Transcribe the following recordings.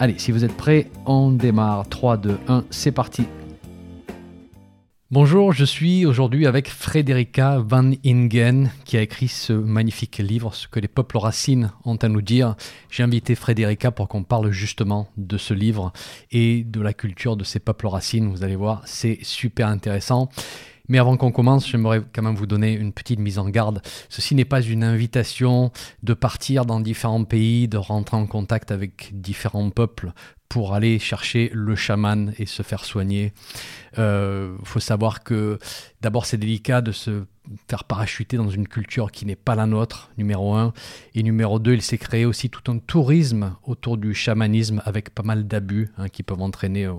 Allez, si vous êtes prêts, on démarre. 3, 2, 1, c'est parti. Bonjour, je suis aujourd'hui avec Frederica Van Ingen qui a écrit ce magnifique livre, Ce que les peuples racines ont à nous dire. J'ai invité Frederica pour qu'on parle justement de ce livre et de la culture de ces peuples racines. Vous allez voir, c'est super intéressant. Mais avant qu'on commence, j'aimerais quand même vous donner une petite mise en garde. Ceci n'est pas une invitation de partir dans différents pays, de rentrer en contact avec différents peuples pour aller chercher le chaman et se faire soigner. Il euh, faut savoir que d'abord c'est délicat de se faire parachuter dans une culture qui n'est pas la nôtre, numéro un. Et numéro deux, il s'est créé aussi tout un tourisme autour du chamanisme avec pas mal d'abus hein, qui peuvent entraîner euh,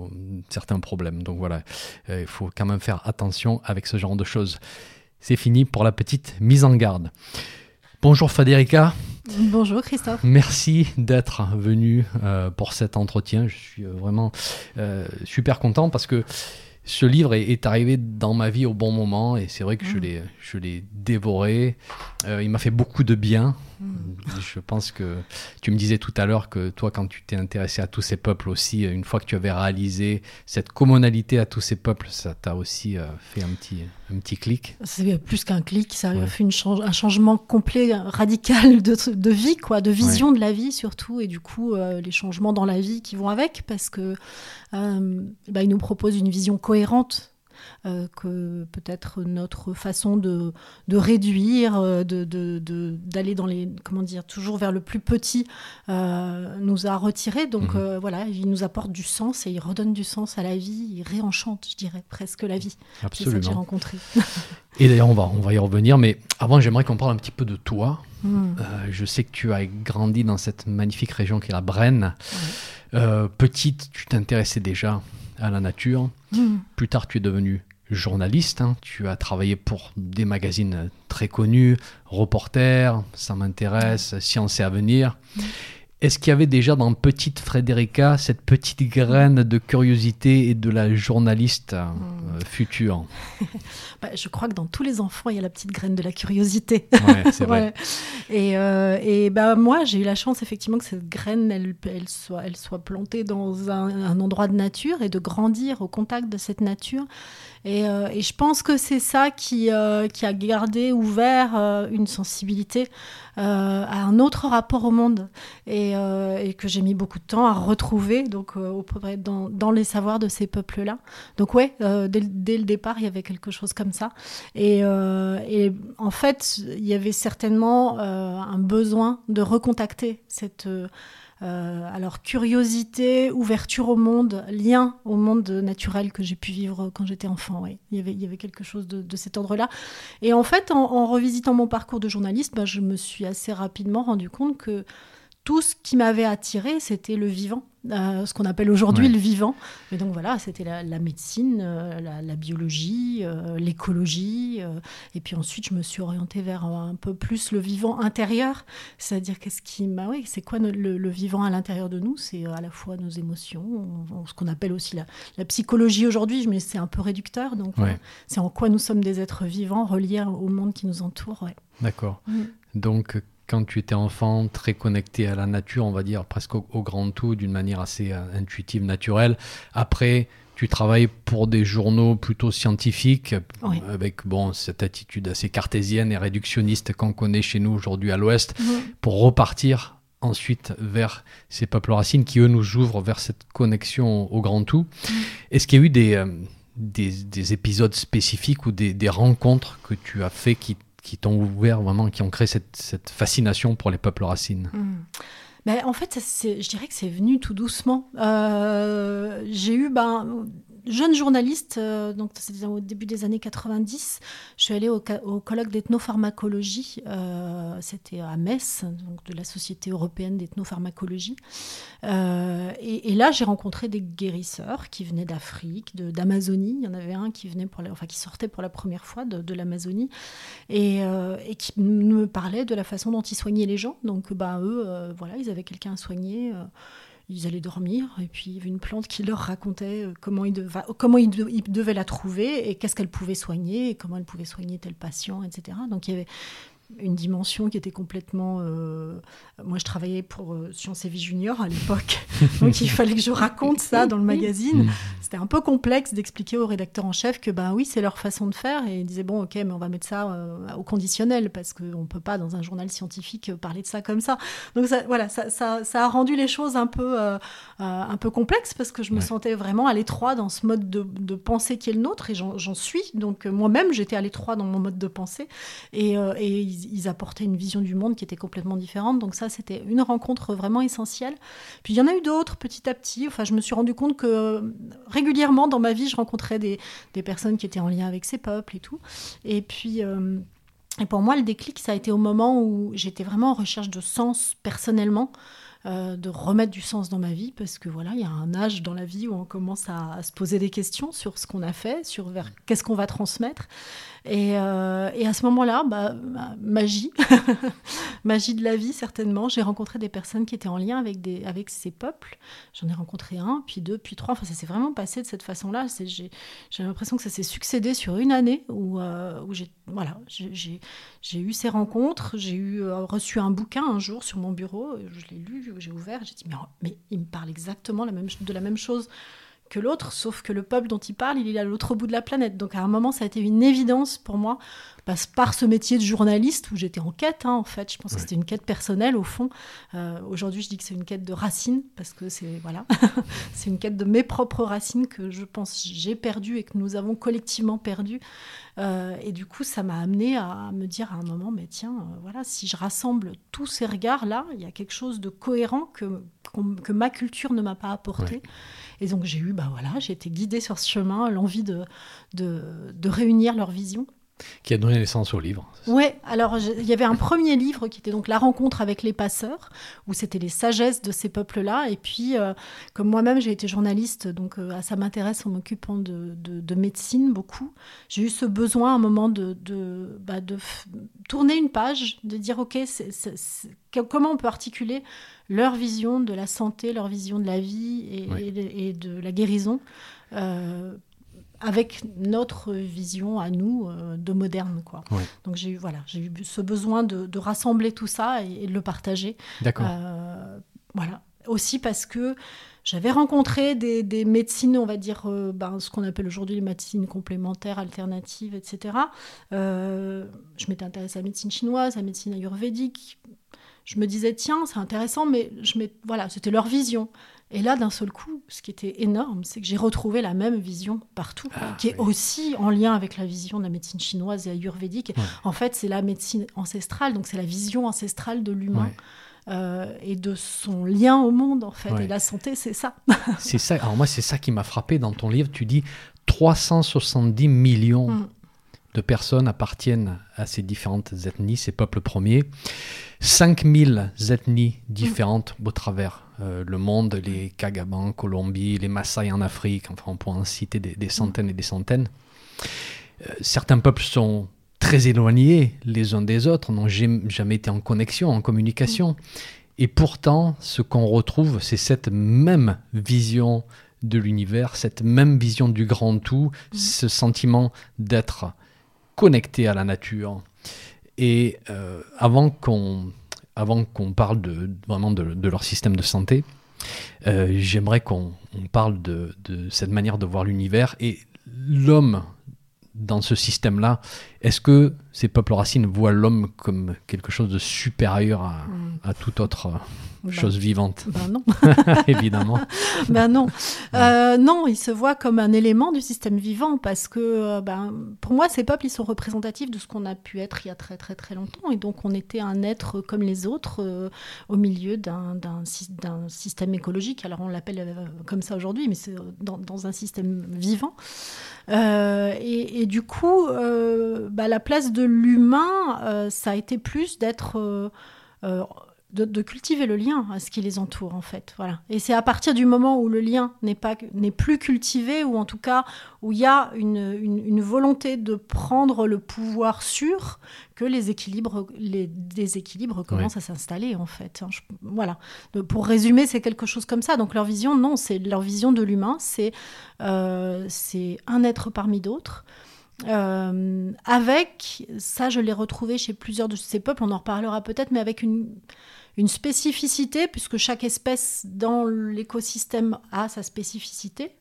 certains problèmes. Donc voilà, euh, il faut quand même faire attention avec ce genre de choses. C'est fini pour la petite mise en garde. Bonjour Faderica. Bonjour Christophe. Merci d'être venu euh, pour cet entretien. Je suis vraiment super content parce que ce livre est, arrivé dans ma vie au bon moment et c'est vrai que je mm. l'ai dévoré. Euh, il m'a fait beaucoup de bien. Je pense que tu me disais tout à l'heure que toi, quand tu t'es intéressé à tous ces peuples aussi, une fois que tu avais réalisé cette commonalité à tous ces peuples, ça t'a aussi euh, fait un petit, un petit clic. C'est plus qu'un clic, ça a fait une un changement complet, radical de, de, vie, quoi, de vision de la vie surtout, et du coup euh, les changements dans la vie qui vont avec, parce que bah, il nous propose une vision cohérente euh, que peut-être notre façon de, de réduire, euh, d'aller de, de, dans les, comment dire, toujours vers le plus petit, euh, nous a retirés. Donc mhm. voilà, il nous apporte du sens et il redonne du sens à la vie, il réenchante, je dirais, presque la vie. Absolument. C'est ça que j'ai rencontré. et d'ailleurs, on va, on va y revenir, mais avant, j'aimerais qu'on parle un petit peu de toi. Hmm. je sais que tu as grandi dans cette magnifique région qui est la Brenne. petite, tu t'intéressais déjà à la nature. Hmm. Plus tard, tu es devenu journaliste. Hein. Tu as travaillé pour des magazines très connus, Reporter, Ça m'intéresse, Science et Avenir. Est-ce qu'il y avait déjà dans Petite Frédérica cette petite graine de curiosité et de la journaliste euh, hmm. future? Bah, Je crois que dans tous les enfants, il y a la petite graine de la curiosité. c'est vrai. Et, euh, et bah, moi, j'ai eu la chance effectivement que cette graine, elle, elle, soit, elle soit plantée dans un, un endroit de nature et de grandir au contact de cette nature. Euh, et, je pense que c'est ça qui, euh, a gardé ouvert euh, une sensibilité à un autre rapport au monde et, que j'ai mis beaucoup de temps à retrouver donc, dans, dans, les savoirs de ces peuples-là. Donc ouais, dès, le départ, il y avait quelque chose comme ça. Et, en fait, il y avait certainement un besoin de recontacter cette alors curiosité, ouverture au monde, lien au monde naturel que j'ai pu vivre quand j'étais enfant. Il, y avait, il y avait quelque chose de, cet ordre-là. Et en fait, en, revisitant mon parcours de journaliste, bah, je me suis assez rapidement rendu compte que tout ce qui m'avait attiré, c'était le vivant. Euh, ce qu'on appelle aujourd'hui le vivant. Mais donc voilà, c'était la, médecine, euh, la, biologie, euh, l'écologie. et puis ensuite, je me suis orientée vers un peu plus le vivant intérieur. C'est-à-dire, qu'est-ce qui. Bah oui, c'est quoi le, vivant à l'intérieur de nous? C'est à la fois nos émotions, ce qu'on appelle aussi la, psychologie aujourd'hui, mais c'est un peu réducteur. Donc, c'est en quoi nous sommes des êtres vivants reliés au monde qui nous entoure. D'accord. Mm. Donc, quand tu étais enfant, très connecté à la nature, on va dire presque au, grand tout, d'une manière assez euh, intuitive, naturelle. Après, tu travailles pour des journaux plutôt scientifiques, avec bon, cette attitude assez cartésienne et réductionniste qu'on connaît chez nous aujourd'hui à l'Ouest, pour repartir ensuite vers ces peuples racines qui, eux, nous ouvrent vers cette connexion au grand tout. Est-ce qu'il y a eu des, euh, des, épisodes spécifiques ou des, des rencontres que tu as fait qui qui t'ont ouvert vraiment, qui ont créé cette, fascination pour les peuples racines ben, En fait, je dirais que c'est venu tout doucement. Euh, j'ai eu, ben, jeune journaliste, euh, donc c'était au début des années 90, je suis allée au, colloque d'ethnopharmacologie, euh, c'était à Metz, donc de la Société européenne d'ethnopharmacologie. Euh, et, là, j'ai rencontré des guérisseurs qui venaient d'Afrique, d'Amazonie. Il y en avait un qui venait pour enfin qui sortait pour la première fois de, l'Amazonie et, et, qui me parlait de la façon dont ils soignaient les gens. Donc, bah eux, voilà, ils avaient quelqu'un à soigner ils allaient dormir et puis il y avait une plante qui leur racontait euh, comment ils, devaient la trouver et qu'est-ce qu'elle pouvait soigner et comment elle pouvait soigner tel patient, etc. Donc il y avait une dimension qui était complètement. Euh, moi, je travaillais pour euh, Sciences et Vie Junior à l'époque, donc il fallait que je raconte ça dans le magazine. Mm. C'était un peu complexe d'expliquer au rédacteur en chef que, ben oui, c'est leur façon de faire. Et ils disaient, bon, ok, mais on va mettre ça euh, au conditionnel parce qu'on ne peut pas, dans un journal scientifique, parler de ça comme ça. Donc, ça, voilà, ça, ça, ça, a rendu les choses un peu, un peu complexes parce que je me sentais vraiment à l'étroit dans ce mode de, de pensée qui est le nôtre et j'en suis. Donc, moi-même, j'étais à l'étroit dans mon mode de pensée. Et, et ils, apportaient une vision du monde qui était complètement différente. Donc ça, c'était une rencontre vraiment essentielle. Puis il y en a eu d'autres petit à petit. Enfin, je me suis rendu compte que euh, régulièrement dans ma vie, je rencontrais des, des, personnes qui étaient en lien avec ces peuples et tout. Et puis... Euh, et pour moi, le déclic, ça a été au moment où j'étais vraiment en recherche de sens personnellement. Euh, de remettre du sens dans ma vie parce que voilà, il y a un âge dans la vie où on commence à, se poser des questions sur ce qu'on a fait, sur qu'est-ce qu'on va transmettre. Et, euh, et à ce moment-là, bah, magie, magie de la vie certainement. J'ai rencontré des personnes qui étaient en lien avec, ces peuples. J'en ai rencontré un, puis deux, puis trois. Enfin, ça s'est vraiment passé de cette façon-là. J'ai l'impression que ça s'est succédé sur une année où, euh, j'ai eu ces rencontres. J'ai eu euh, reçu un bouquin un jour sur mon bureau. Je l'ai lu, j'ai ouvert. J'ai dit mais, il me parle exactement de la même chose que l'autre, sauf que le peuple dont il parle, il est à l'autre bout de la planète. Donc à un moment, ça a été une évidence pour moi, parce, par ce métier de journaliste où j'étais en quête, hein, en fait. Je pense que c'était une quête personnelle, au fond. Euh, aujourd'hui, je dis que c'est une quête de racines, parce que c'est voilà, c'est une quête de mes propres racines que je pense j'ai perdu et que nous avons collectivement perdu. Euh, et du coup, ça m'a amené à me dire à un moment, mais tiens, euh, voilà, si je rassemble tous ces regards-là, il y a quelque chose de cohérent que, que ma culture ne m'a pas apporté. Et donc j'ai eu, bah voilà, j'ai été guidée sur ce chemin, l'envie de, de, de réunir leurs visions. Qui a donné naissance au livre. Oui, alors il y avait un premier livre qui était donc La rencontre avec les passeurs, où c'était les sagesses de ces peuples-là. Et puis, euh, comme moi-même j'ai été journaliste, donc euh, ça m'intéresse en m'occupant de, de, médecine beaucoup, j'ai eu ce besoin à un moment de, de, bah, de tourner une page, de dire, OK, comment on peut articuler leur vision de la santé, leur vision de la vie et, de la guérison euh, avec notre vision à nous euh, de moderne. Quoi. Donc j'ai eu, voilà, j'ai eu ce besoin de, rassembler tout ça et, de le partager. D'accord. Euh, voilà. Aussi parce que j'avais rencontré des, médecines, on va dire, ben, ce qu'on appelle aujourd'hui les médecines complémentaires, alternatives, etc. je m'étais intéressée à la médecine chinoise, à la médecine ayurvédique, je me disais, tiens, c'est intéressant, mais je voilà, c'était leur vision. Et là, d'un seul coup, ce qui était énorme, c'est que j'ai retrouvé la même vision partout, ah, qui est aussi en lien avec la vision de la médecine chinoise et ayurvédique. En fait, c'est la médecine ancestrale, donc c'est la vision ancestrale de l'humain. Euh, et de son lien au monde, en fait. Et la santé, c'est ça. c'est ça. Alors, moi, c'est ça qui m'a frappé dans ton livre. Tu dis 370 millions mm. de personnes appartiennent à ces différentes ethnies, ces peuples premiers. 5000 ethnies différentes au travers euh, le monde, les Kagabans en Colombie, les Maasai en Afrique, enfin on pourrait en citer des, centaines et des centaines. Euh, certains peuples sont très éloignés les uns des autres, n'ont jamais été en connexion, en communication. Et pourtant, ce qu'on retrouve, c'est cette même vision de l'univers, cette même vision du grand tout, ce sentiment d'être connecté à la nature, et euh, avant qu'on avant qu'on parle de, vraiment de, leur système de santé, euh, j'aimerais qu'on parle de, cette manière de voir l'univers et l'homme dans ce système-là. Est-ce que ces peuples racines voient l'homme comme quelque chose de supérieur à, mm. toute autre euh, bah, chose vivante? Ben non. Évidemment. ben non. Euh, non, ils se voient comme un élément du système vivant parce que euh, ben, pour moi, ces peuples, ils sont représentatifs de ce qu'on a pu être il y a très très très longtemps. Et donc, on était un être comme les autres au milieu d'un système écologique. Alors, on l'appelle comme ça aujourd'hui, mais c'est dans, dans, un système vivant. Et, et, du coup, bah, la place de l'humain, euh, ça a été plus d'être euh, euh, de, cultiver le lien à ce qui les entoure en fait voilà. Et c'est à partir du moment où le lien n'est pas n'est plus cultivé ou en tout cas où il y a une, volonté de prendre le pouvoir sur que les équilibres les déséquilibres commencent à s'installer en fait hein. voilà. Pour résumer c'est quelque chose comme ça. Donc leur vision non c'est leur vision de l'humain c'est c'est un être parmi d'autres euh, avec, ça je l'ai retrouvé chez plusieurs de ces peuples, on en reparlera peut-être, mais avec une, une spécificité, puisque chaque espèce dans l'écosystème a sa spécificité.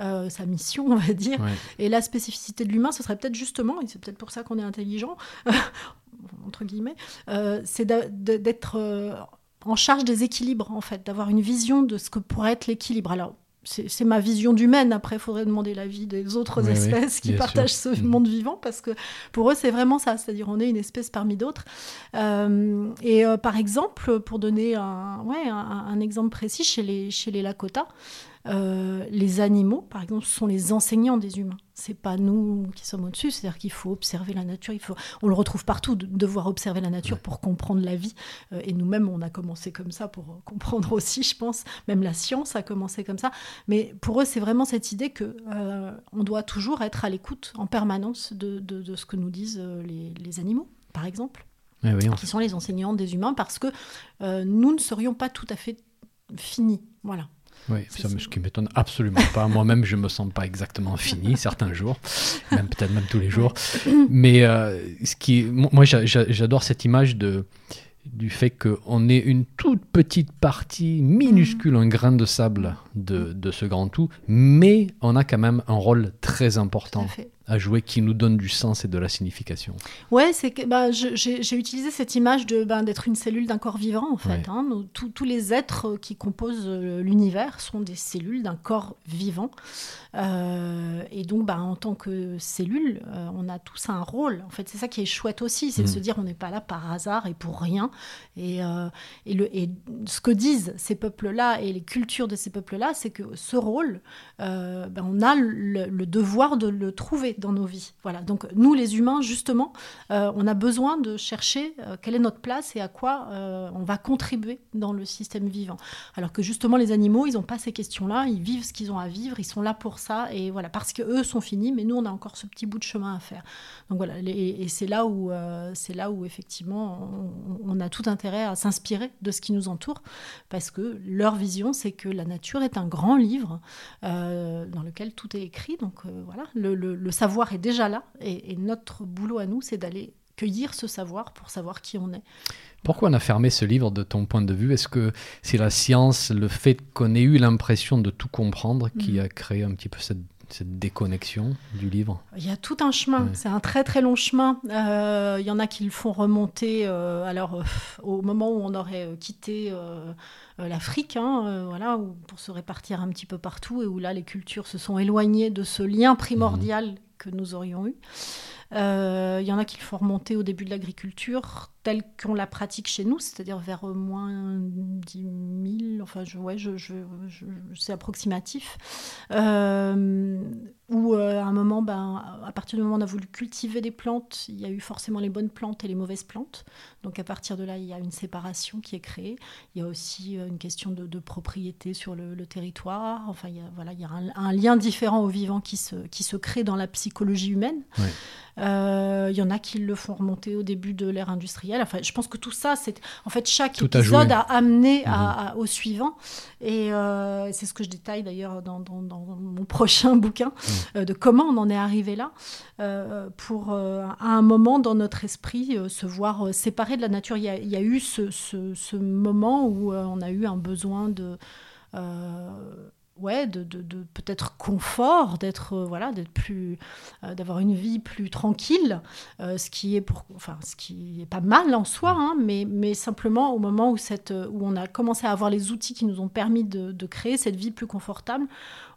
Euh, sa mission, on va dire. Et la spécificité de l'humain, ce serait peut-être justement, et c'est peut-être pour ça qu'on est intelligent, entre guillemets, euh, c'est d'être en charge des équilibres, en fait, d'avoir une vision de ce que pourrait être l'équilibre. Alors, c'est ma vision d'humaine. Après, il faudrait demander l'avis des autres espèces qui partagent ce mm. monde vivant, parce que pour eux, c'est vraiment ça. C'est-à-dire, on est une espèce parmi d'autres. Euh, et euh, par exemple, pour donner un, ouais, un, exemple précis, chez les, chez les Lakota, euh, les animaux, par exemple, sont les enseignants des humains. C'est pas nous qui sommes au-dessus. C'est-à-dire qu'il faut observer la nature. Il faut, on le retrouve partout, de devoir observer la nature pour comprendre la vie. Euh, et nous-mêmes, on a commencé comme ça pour comprendre aussi, je pense. Même la science a commencé comme ça. Mais pour eux, c'est vraiment cette idée que euh, on doit toujours être à l'écoute en permanence de, de, ce que nous disent les, les animaux, par exemple. Eh qui sont les enseignants des humains, parce que nous ne serions pas tout à fait finis. Voilà. Oui, ça, ce qui m'étonne absolument pas. Moi-même, je me sens pas exactement fini certains jours, même peut-être même tous les jours. Mais euh, ce qui, moi, j'adore cette image de du fait qu'on est une toute petite partie minuscule, un grain de sable de, de, ce grand tout, mais on a quand même un rôle très important à jouer qui nous donne du sens et de la signification. Ouais, c'est que bah, j'ai utilisé cette image de ben, d'être une cellule d'un corps vivant en fait. Hein. tous les êtres qui composent euh, l'univers sont des cellules d'un corps vivant. Euh, et donc, bah, en tant que cellule, euh, on a tous un rôle. En fait, c'est ça qui est chouette aussi, c'est de mm. se dire on n'est pas là par hasard et pour rien. Et, et, le, et ce que disent ces peuples-là et les cultures de ces peuples-là, c'est que ce rôle, ben, on a le, devoir de le trouver dans nos vies. Voilà. Donc nous, les humains, justement, euh, on a besoin de chercher euh, quelle est notre place et à quoi euh, on va contribuer dans le système vivant. Alors que justement, les animaux, ils n'ont pas ces questions-là. Ils vivent ce qu'ils ont à vivre. Ils sont là pour ça. Et voilà, parce que eux sont finis, mais nous, on a encore ce petit bout de chemin à faire. Donc voilà. et c'est là où, c'est là où effectivement, on, a tout intérêt à s'inspirer de ce qui nous entoure, parce que leur vision, c'est que la nature est un grand livre dans lequel tout est écrit. Donc voilà, le, le, le savoir savoir est déjà là et, notre boulot à nous, c'est d'aller cueillir ce savoir pour savoir qui on est. Pourquoi on a fermé ce livre de ton point de vue? Est-ce que c'est la science, le fait qu'on ait eu l'impression de tout comprendre qui mhm. a créé un petit peu cette, déconnexion du livre Il y a tout un chemin, c'est un très très long chemin. Euh, il y en a qui le font remonter euh, alors, euh, au moment où on aurait quitté l'Afrique, hein, voilà, pour se répartir un petit peu partout et où là les cultures se sont éloignées de ce lien primordial mhm que nous aurions eu. Il y en a qui le font remonter au début de l'agriculture, telle qu'on la pratique chez nous, c'est-à-dire vers moins 10 000, enfin, je, ouais, je, je, c'est approximatif. Euh, où euh, à un moment, ben, à partir du moment où on a voulu cultiver des plantes, il y a eu forcément les bonnes plantes et les mauvaises plantes. Donc à partir de là, il y a une séparation qui est créée. Il y a aussi une question de, propriété sur le, territoire. Enfin, il y a, voilà, il y a un, lien différent au vivant qui se, qui se crée dans la psychologie humaine. Euh, il y en a qui le font remonter au début de l'ère industrielle. Enfin, je pense que tout ça, c'est en fait chaque épisode a, amené mhm. au suivant. Et euh, c'est ce que je détaille d'ailleurs dans, mon prochain bouquin mhm. euh, de comment on en est arrivé là pour à un moment dans notre esprit se voir séparé de la nature. Il y a, eu ce, ce, moment où on a eu un besoin de ouais, de, de, peut-être confort, d'être voilà, d'être plus, d'avoir une vie plus tranquille, ce qui est pour, enfin, ce qui est pas mal en soi, hein, mais, mais simplement au moment où cette, où on a commencé à avoir les outils qui nous ont permis de, de créer cette vie plus confortable,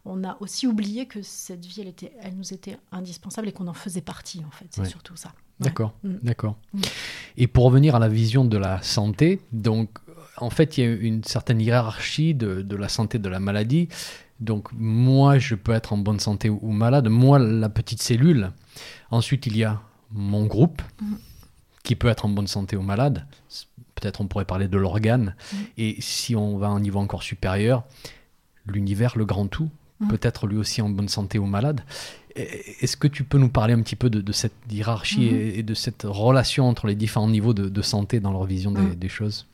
on a aussi oublié que cette vie, elle, était, elle nous était indispensable et qu'on en faisait partie, en fait. C'est surtout ça. D'accord, mm. d'accord. Mm. Et pour revenir à la vision de la santé, donc en fait, il y a une certaine hiérarchie de, la santé de la maladie. Donc moi, je peux être en bonne santé ou, malade. Moi, la petite cellule. Ensuite, il y a mon groupe mm. qui peut être en bonne santé ou malade. Peut-être on pourrait parler de l'organe. Et si on va à un niveau encore supérieur, l'univers, le grand tout, peut-être lui aussi en bonne santé ou malade. Est-ce que tu peux nous parler un petit peu de, cette hiérarchie et, de cette relation entre les différents niveaux de, santé dans leur vision des, choses?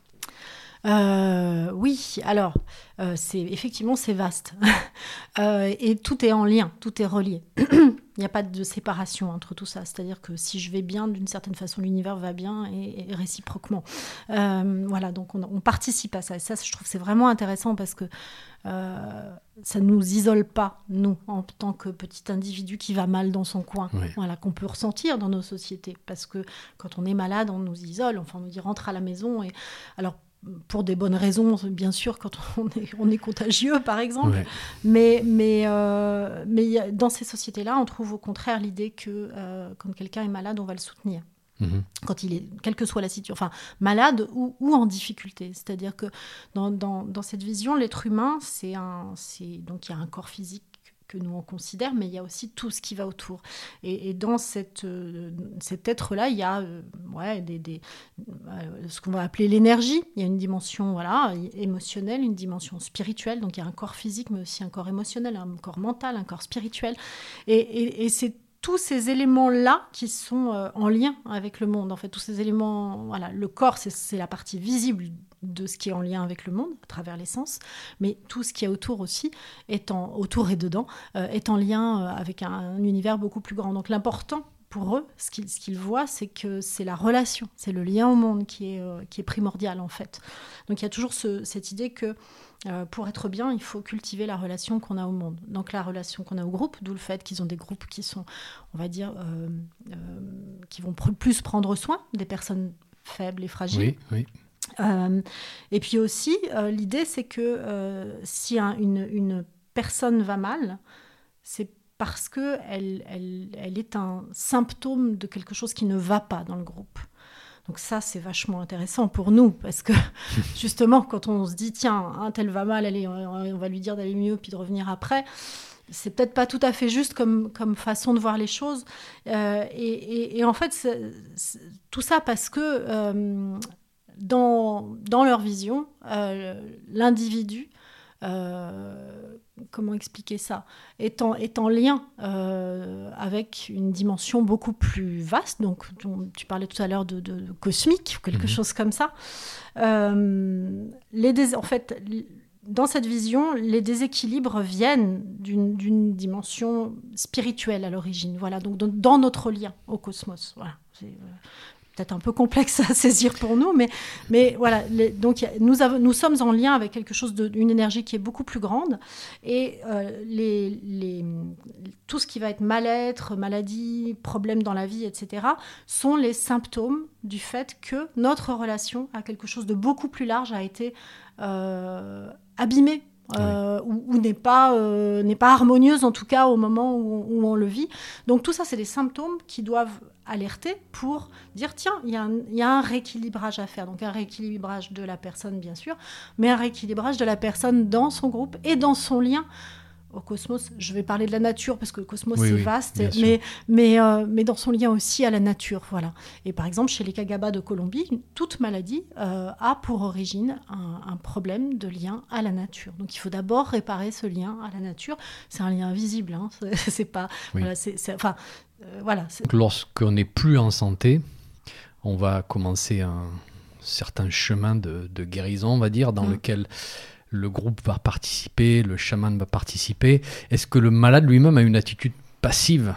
Euh, oui, alors euh, c'est effectivement c'est vaste euh, et tout est en lien, tout est relié. Il n'y a pas de séparation entre tout ça. C'est-à-dire que si je vais bien, d'une certaine façon, l'univers va bien et, réciproquement. voilà, donc on, participe à ça. Et ça, je trouve c'est vraiment intéressant parce que ça ne nous isole pas, nous, en tant que petit individu qui va mal dans son coin, voilà, qu'on peut ressentir dans nos sociétés. Parce que quand on est malade, on nous isole, enfin on nous dit rentre à la maison. Et alors pour des bonnes raisons, bien sûr, quand on est, on est contagieux, par exemple. Mais, mais, euh, mais dans ces sociétés-là, on trouve au contraire l'idée que euh, quand quelqu'un est malade, on va le soutenir. Mhm. Quand il est, quelle que soit la situation, enfin, malade ou, ou en difficulté. C'est-à-dire que dans, dans, dans, cette vision, l'être humain, c'est un, donc il y a un corps physique que nous on considère, mais il y a aussi tout ce qui va autour. Et, dans cette, euh, cet être-là, il y a euh, ouais, des, des euh, ce qu'on va appeler l'énergie. Il y a une dimension voilà, émotionnelle, une dimension spirituelle. Donc il y a un corps physique, mais aussi un corps émotionnel, un corps mental, un corps spirituel. Et, et c'est tous ces éléments-là qui sont en lien avec le monde. En fait, tous ces éléments, voilà, le corps, c'est la partie visible de ce qui est en lien avec le monde, à travers les sens, mais tout ce qui est autour aussi, étant autour et dedans, euh, est en lien euh, avec un, univers beaucoup plus grand. Donc l'important pour eux, ce qu'ils voient, c'est que c'est la relation, c'est le lien au monde qui est, euh, qui est primordial en fait. Donc il y a toujours cette idée que pour être bien, il faut cultiver la relation qu'on a au monde. Donc la relation qu'on a au groupe, d'où le fait qu'ils ont des groupes qui sont, on va dire, qui vont plus prendre soin des personnes faibles et fragiles. Oui, oui. Euh, et puis aussi, euh, l'idée, c'est que euh, si une, une, personne va mal, c'est parce qu'elle elle, elle, est un symptôme de quelque chose qui ne va pas dans le groupe. Donc ça, c'est vachement intéressant pour nous, parce que justement, quand on se dit, tiens, un tel va mal, allez, on va lui dire d'aller mieux, puis de revenir après, c'est peut-être pas tout à fait juste comme, comme façon de voir les choses. et, et, en fait, tout ça parce que dans, dans leur vision, euh, l'individu, euh, comment expliquer ça, est en, est en lien euh, avec une dimension beaucoup plus vaste. Donc, tu parlais tout à l'heure de, de, cosmique ou quelque mhm. chose comme ça. les en fait, dans cette vision, les déséquilibres viennent d'une dimension spirituelle à l'origine. Voilà, donc dans notre lien au cosmos. Voilà peut-être un peu complexe à saisir pour nous, mais, mais voilà. donc nous, sommes en lien avec quelque chose d'une énergie qui est beaucoup plus grande, et euh, les, les, tout ce qui va être mal-être, maladie, problème dans la vie, etc., sont les symptômes du fait que notre relation à quelque chose de beaucoup plus large a été euh, abîmée euh, ou, n'est pas, euh, n'est pas harmonieuse en tout cas au moment où, où on le vit. Donc tout ça, c'est des symptômes qui doivent alerter pour dire tiens, il y, y, a un rééquilibrage à faire. Donc un rééquilibrage de la personne, bien sûr, mais un rééquilibrage de la personne dans son groupe et dans son lien au cosmos. Je vais parler de la nature parce que le cosmos c'est vaste, mais, mais, euh, mais dans son lien aussi à la nature. Voilà. Et par exemple, chez les Kagaba de Colombie, toute maladie euh, a pour origine un, problème de lien à la nature. Donc il faut d'abord réparer ce lien à la nature. C'est un lien invisible, hein. c'est pas. Voilà, c'est, enfin, voilà. Lorsqu'on n'est plus en santé, on va commencer un certain chemin de, guérison, on va dire, dans mmh. lequel le groupe va participer, le chaman va participer. Est-ce que le malade lui-même a une attitude passive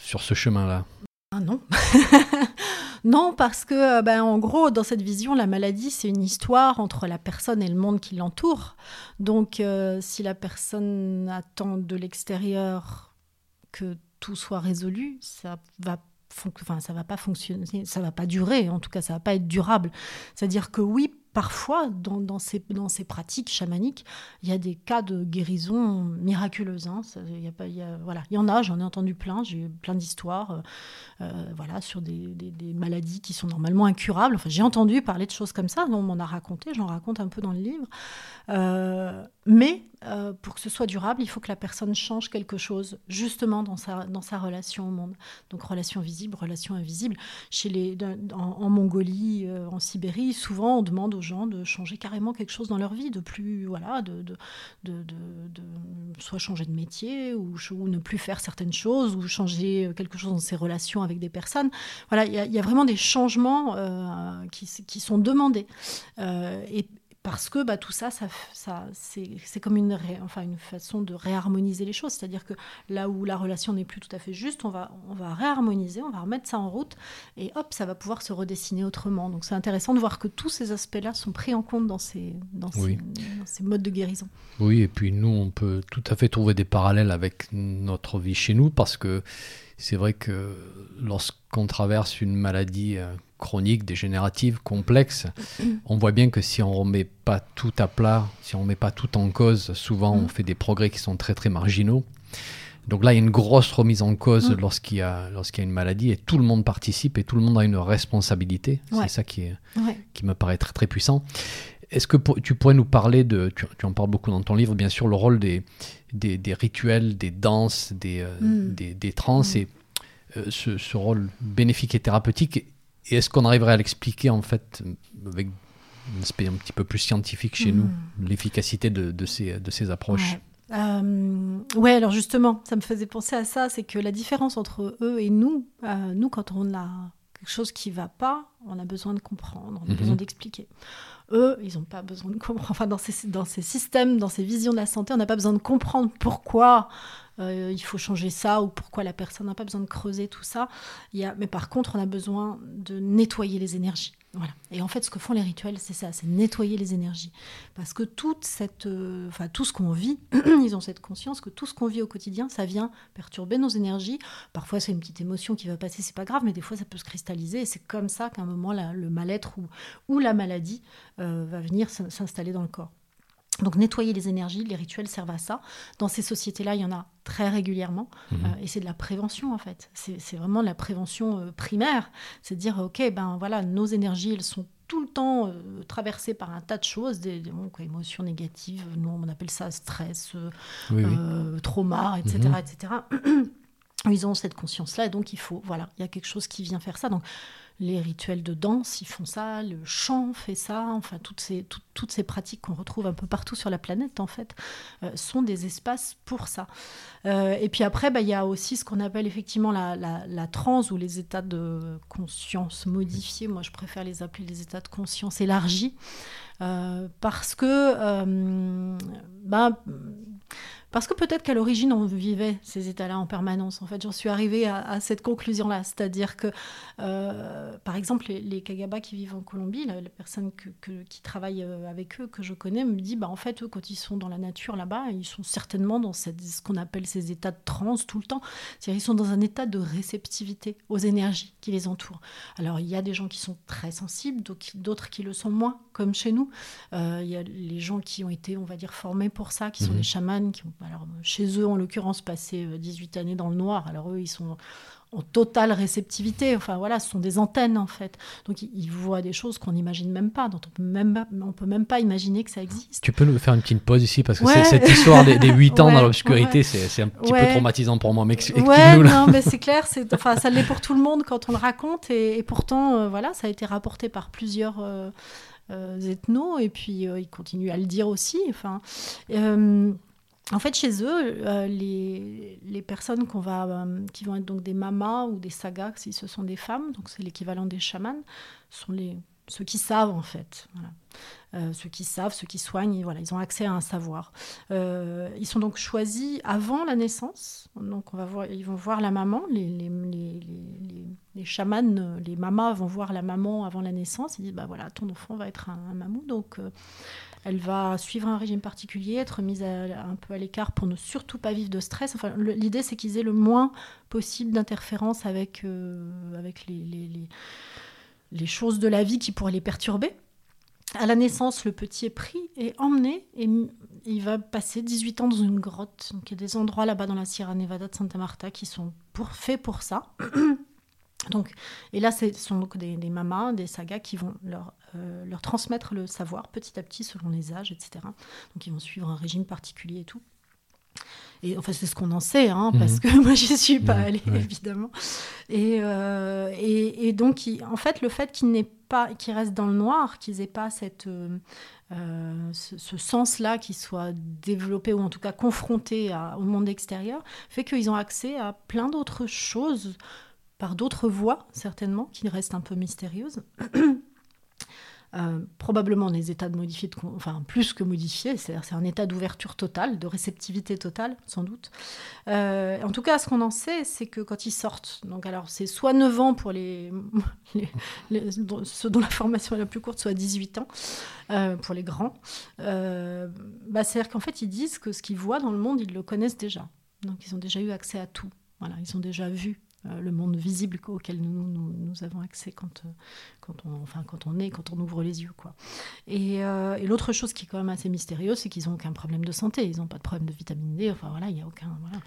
sur ce chemin-là? Ah non. Non, parce que, ben, en gros, dans cette vision, la maladie, c'est une histoire entre la personne et le monde qui l'entoure. Donc, si la personne attend de l'extérieur que tout soit résolu, ça va enfin ça va pas fonctionner, ça va pas durer, en tout cas ça va pas être durable. C'est-à-dire que oui, parfois, dans, ces, dans ces pratiques chamaniques, il y a des cas de guérison miraculeuse. Hein. Il, y a pas, y a, voilà. il y en a, j'en ai entendu plein, j'ai eu plein d'histoires euh, euh, voilà, sur des, maladies qui sont normalement incurables. Enfin, j'ai entendu parler de choses comme ça, on m'en a raconté, j'en raconte un peu dans le livre. Euh, mais euh, pour que ce soit durable, il faut que la personne change quelque chose, justement dans sa, dans sa relation au monde. Donc relation visible, relation invisible. Chez les, en, Mongolie, euh, en Sibérie, souvent on demande aux gens de changer carrément quelque chose dans leur vie, de plus, voilà, de, de, de, soit changer de métier ou, ne plus faire certaines choses ou changer quelque chose dans ses relations avec des personnes. Voilà, il y, a vraiment des changements euh, qui, qui, sont demandés. et, parce que bah, tout ça, ça, ça c'est comme une, enfin, une façon de réharmoniser les choses. C'est-à-dire que là où la relation n'est plus tout à fait juste, on va, on va réharmoniser, on va remettre ça en route, et hop, ça va pouvoir se redessiner autrement. Donc c'est intéressant de voir que tous ces aspects-là sont pris en compte dans ces, dans, ces, dans ces modes de guérison. Oui, et puis nous, on peut tout à fait trouver des parallèles avec notre vie chez nous, parce que c'est vrai que lorsqu'on traverse une maladie euh, chronique, dégénérative, complexe, on voit bien que si on remet pas tout à plat, si on met pas tout en cause, souvent on mm. fait des progrès qui sont très très marginaux. Donc là, il y a une grosse remise en cause mm. lorsqu'il y, a, lorsqu'il y a une maladie et tout le monde participe et tout le monde a une responsabilité. C'est ça qui, est, qui me paraît très très puissant. Est-ce que tu pourrais nous parler de, tu, en parles beaucoup dans ton livre, bien sûr, le rôle des, des, rituels, des danses, des, euh, mm. des, des, trans et euh, ce, ce, rôle bénéfique et thérapeutique et est-ce qu'on arriverait à l'expliquer en fait avec un aspect un petit peu plus scientifique chez nous, hmm. l'efficacité de, de, ces, de ces approches? Ouais. Euh, ouais. alors justement, ça me faisait penser à ça, c'est que la différence entre eux et nous, euh, nous quand on a quelque chose qui va pas, on a besoin de comprendre, on a besoin mhm. d'expliquer. Eux, ils n'ont pas besoin de comprendre. Enfin, dans ces, dans ces systèmes, dans ces visions de la santé, on n'a pas besoin de comprendre pourquoi euh, il faut changer ça ou pourquoi la personne n'a pas besoin de creuser tout ça. Il y a, mais par contre, on a besoin de nettoyer les énergies. Et en fait, ce que font les rituels, c'est ça, c'est nettoyer les énergies. Parce que toute cette, euh, enfin, tout ce qu'on vit, ils ont cette conscience que tout ce qu'on vit au quotidien, ça vient perturber nos énergies. Parfois, c'est une petite émotion qui va passer, c'est pas grave, mais des fois, ça peut se cristalliser. Et c'est comme ça qu'à un moment, le mal-être ou, ou, la maladie euh, va venir s'installer dans le corps. Donc nettoyer les énergies, les rituels servent à ça. Dans ces sociétés-là, il y en a très régulièrement. Mhm. Euh, et c'est de la prévention, en fait. C'est vraiment de la prévention euh, primaire. C'est de dire, OK, ben voilà, nos énergies, elles sont tout le temps euh, traversées par un tas de choses, des, émotions négatives, nous on appelle ça stress, trauma, etc. etc. Ils ont cette conscience-là, et donc il faut, voilà, il y a quelque chose qui vient faire ça. Donc les rituels de danse, ils font ça, le chant fait ça, enfin toutes ces, pratiques qu'on retrouve un peu partout sur la planète en fait, euh, sont des espaces pour ça. Euh, et puis après, bah, il y a aussi ce qu'on appelle effectivement la, la, transe ou les états de conscience modifiés, moi je préfère les appeler les états de conscience élargis, euh, parce que... bah, parce que peut-être qu'à l'origine, on vivait ces états-là en permanence. En fait, j'en suis arrivée à, cette conclusion-là. C'est-à-dire que, euh, par exemple, les, les, Kagaba qui vivent en Colombie, la, personne qui travaille euh, avec eux, que je connais, me dit, bah, en fait, eux, quand ils sont dans la nature là-bas, ils sont certainement dans cette, ce qu'on appelle ces états de transe tout le temps. C'est-à-dire ils sont dans un état de réceptivité aux énergies qui les entourent. Alors, il y a des gens qui sont très sensibles, d'autres qui le sont moins, comme chez nous. Euh, il y a les gens qui ont été, on va dire, formés pour ça, qui sont mmh. des chamans, qui ont alors, chez eux, en l'occurrence, passé 18 euh, années dans le noir. Alors, eux, ils sont en totale réceptivité. Enfin, voilà, ce sont des antennes, en fait. Donc, ils, voient des choses qu'on n'imagine même pas, dont on peut même on peut même pas imaginer que ça existe. Tu peux nous faire une petite pause ici, parce que cette histoire des, 8 ans dans l'obscurité, c'est un petit peu traumatisant pour moi. Mais ouais, non, mais c'est clair, enfin, ça l'est pour tout le monde quand on le raconte. Et, pourtant, euh, voilà, ça a été rapporté par plusieurs... Euh, ethnos et puis ils continuent à le dire aussi. Enfin, en fait, chez eux, euh, les, personnes euh, qui vont être donc des mamas ou des sagas, si ce sont des femmes, donc c'est l'équivalent des chamans, sont les, ceux qui savent en fait. Euh, ceux qui savent, ceux qui soignent, voilà, ils ont accès à un savoir. ils sont donc choisis avant la naissance. Donc on va voir, ils vont voir la maman, les, les chamans, les mamas vont voir la maman avant la naissance. Ils disent bah voilà, ton enfant va être un, mamou, donc elle va suivre un régime particulier, être mise un peu à l'écart pour ne surtout pas vivre de stress. Enfin, l'idée c'est qu'ils aient le moins possible d'interférence avec, avec les, les, les choses de la vie qui pourraient les perturber. À la naissance, le petit est pris et emmené et il va passer 18 ans dans une grotte. Donc, il y a des endroits là-bas dans la Sierra Nevada de Santa Marta qui sont pour, faits pour ça. donc, et là, ce sont donc des, des, mamas, des sagas qui vont leur, euh, leur transmettre le savoir petit à petit selon les âges, etc. Donc, ils vont suivre un régime particulier et tout. Et enfin, c'est ce qu'on en sait, hein, parce mhm. que moi, je suis pas allée, évidemment. Et, euh, et, et, donc, en fait, le fait qu'ils n'aient pas, qu'ils restent dans le noir, qu'ils n'aient pas cette, euh, euh, ce, sens-là qui soit développé, ou en tout cas confronté au monde extérieur, fait qu'ils ont accès à plein d'autres choses, par d'autres voies, certainement, qui restent un peu mystérieuses. Euh, probablement des états de modifiés, enfin plus que modifiés, c'est un état d'ouverture totale, de réceptivité totale, sans doute. Euh, en tout cas, ce qu'on en sait, c'est que quand ils sortent, donc alors c'est soit 9 ans pour les, ceux dont la formation est la plus courte, soit 18 ans euh, pour les grands, bah, c'est-à-dire qu'en fait ils disent que ce qu'ils voient dans le monde, ils le connaissent déjà. Donc ils ont déjà eu accès à tout. Voilà, ils ont déjà vu le monde visible auquel nous, nous, avons accès quand, euh, quand, on, enfin, quand on est, quand on ouvre les yeux. Quoi. Et, euh, et l'autre chose qui est quand même assez mystérieuse, c'est qu'ils n'ont aucun problème de santé, ils n'ont pas de problème de vitamine D, enfin voilà, il n'y a aucun... Voilà.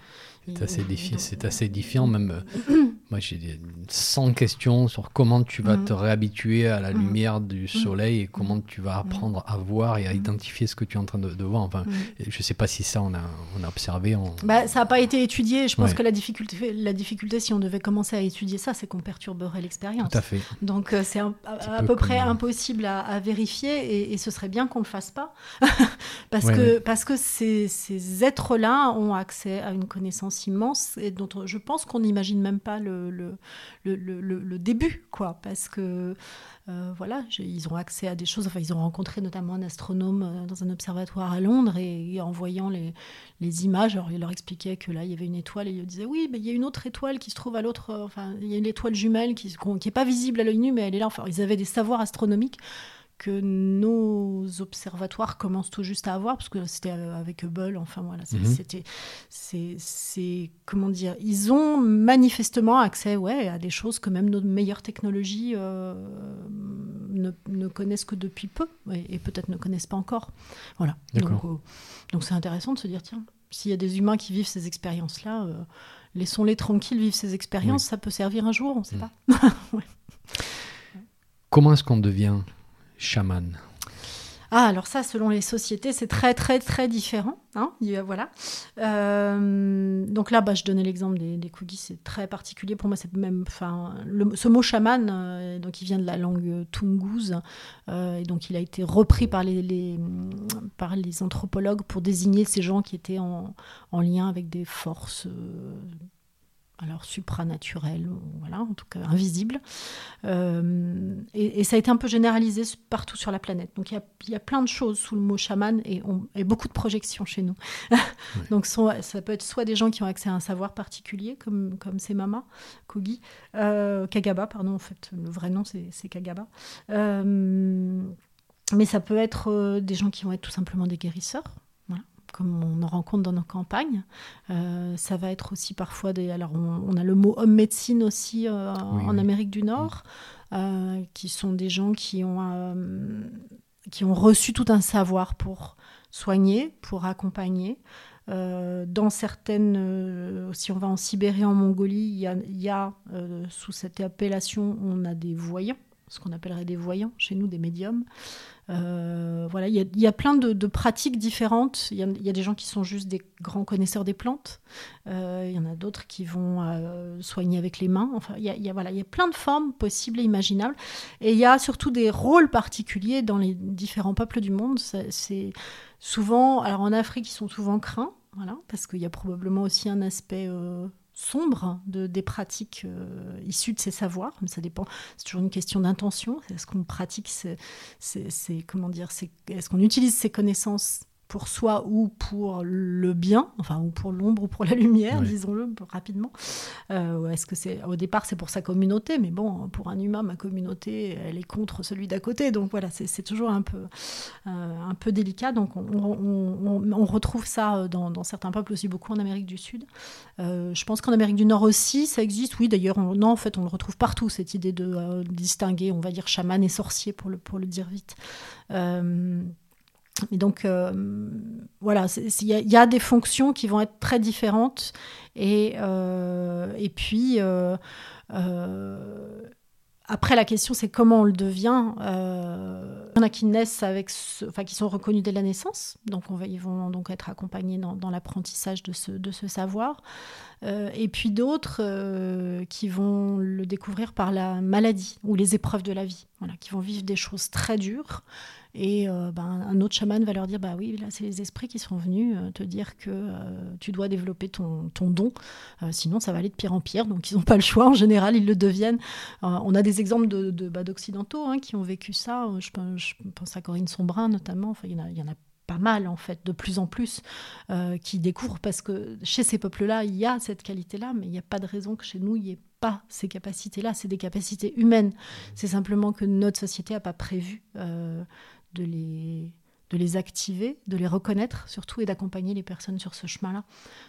C'est assez, c'est assez différent, même moi j'ai 100 questions sur comment tu vas mm. te réhabituer à la mm. lumière du mm. soleil et comment tu vas apprendre à voir et à identifier ce que tu es en train de, voir. Enfin, je ne sais pas si ça on a, on a observé. Bah, ça n'a pas été étudié, je pense que la difficulté, la difficulté, si on devait commencer à étudier ça, c'est qu'on perturberait l'expérience. Tout à fait. Donc euh, c'est à, peu près impossible à, vérifier et, ce serait bien qu'on ne le fasse pas. parce, que, parce que ces, ces êtres-là ont accès à une connaissance immense et dont je pense qu'on n'imagine même pas le, le, le, le, début, quoi. Parce que euh, voilà, ils ont accès à des choses. Enfin, ils ont rencontré notamment un astronome euh, dans un observatoire à Londres et, en voyant les, les, images, alors il leur expliquait que là il y avait une étoile et il disait oui, mais il y a une autre étoile qui se trouve à l'autre. Euh, enfin, il y a une étoile jumelle qui n'est pas visible à l'œil nu, mais elle est là. Enfin, ils avaient des savoirs astronomiques que nos observatoires commencent tout juste à avoir, parce que c'était avec Hubble, enfin voilà, mhm. c'était, c'est, comment dire, ils ont manifestement accès, ouais, à des choses que même nos meilleures technologies euh, ne, ne, connaissent que depuis peu, et, peut-être ne connaissent pas encore, voilà. Donc, euh, donc c'est intéressant de se dire, tiens, s'il y a des humains qui vivent ces expériences-là, euh, laissons-les tranquilles vivre ces expériences, ça peut servir un jour, on ne sait mm. pas. Comment est-ce qu'on devient ah, alors ça, selon les sociétés, c'est très, très, très différent. Hein voilà. Euh, donc là, bah, je donnais l'exemple des, des c'est très particulier. Pour moi, même, ce mot chaman, euh, donc il vient de la langue tungouse, euh, et donc il a été repris par les, anthropologues pour désigner ces gens qui étaient en, en lien avec des forces alors supranaturel, voilà, en tout cas invisible. Euh, et, ça a été un peu généralisé partout sur la planète. Donc il y, a, plein de choses sous le mot chaman et, beaucoup de projections chez nous. Donc ça peut être soit des gens qui ont accès à un savoir particulier, comme, comme c'est Mama, Kogi, euh, Kagaba, pardon, en fait, le vrai nom c'est Kagaba. Euh, mais ça peut être des gens qui vont être tout simplement des guérisseurs comme on en rencontre dans nos campagnes. Euh, ça va être aussi parfois des. Alors, on, a le mot homme médecine aussi euh, en Amérique du Nord, euh, qui sont des gens qui ont, qui ont reçu tout un savoir pour soigner, pour accompagner. dans certaines, si on va en Sibérie, en Mongolie, il y a, y a sous cette appellation, on a des voyants, ce qu'on appellerait des voyants, chez nous des médiums. Euh, voilà, il y, a plein de, pratiques différentes. Il y, a des gens qui sont juste des grands connaisseurs des plantes. Euh, il y en a d'autres qui vont euh, soigner avec les mains. Enfin, il y, a, voilà, il y a plein de formes possibles et imaginables. Et il y a surtout des rôles particuliers dans les différents peuples du monde. C'est souvent, alors en Afrique, ils sont souvent craints, voilà, parce qu'il y a probablement aussi un aspect sombre de, des pratiques euh, issues de ces savoirs. Ça dépend. C'est toujours une question d'intention. Est-ce qu'on pratique, c'est comment dire, est-ce qu'on utilise ces connaissances pour soi ou pour le bien, enfin ou pour l'ombre ou pour la lumière, disons-le rapidement. Euh, est-ce que c'est au départ c'est pour sa communauté, mais bon, pour un humain, ma communauté, elle est contre celui d'à côté, donc voilà, c'est toujours un peu euh, un peu délicat. Donc on, retrouve ça dans, certains peuples aussi beaucoup en Amérique du Sud. Euh, je pense qu'en Amérique du Nord aussi, ça existe. Oui, d'ailleurs, non, en fait, on le retrouve partout cette idée de distinguer, on va dire, chaman et sorcier pour le pour le dire vite. Et donc, euh, voilà, il y, a des fonctions qui vont être très différentes. Et, euh, et puis, euh, après, la question, c'est comment on le devient. il y en a qui naissent avec, enfin, qui sont reconnus dès la naissance. Donc, ils vont donc être accompagnés dans, dans l'apprentissage de ce, de ce savoir. et puis d'autres qui vont le découvrir par la maladie ou les épreuves de la vie, voilà, qui vont vivre des choses très dures et euh, ben, un autre chaman va leur dire bah oui, là, c'est les esprits qui sont venus euh, te dire que euh, tu dois développer ton, ton don, sinon ça va aller de pire en pire. Donc ils n'ont pas le choix, en général, ils le deviennent. on a des exemples de, de bah, d'occidentaux hein, qui ont vécu ça. Je, je, pense à Corinne Sombrin notamment. Enfin, il y en a, il y en a pas mal en fait, de plus en plus, qui découvrent parce que chez ces peuples-là, il y a cette qualité-là, mais il n'y a pas de raison que chez nous, il n'y ait pas ces capacités-là. C'est des capacités humaines. C'est simplement que notre société n'a pas prévu de les, de les activer, de les reconnaître surtout et d'accompagner les personnes sur ce chemin-là.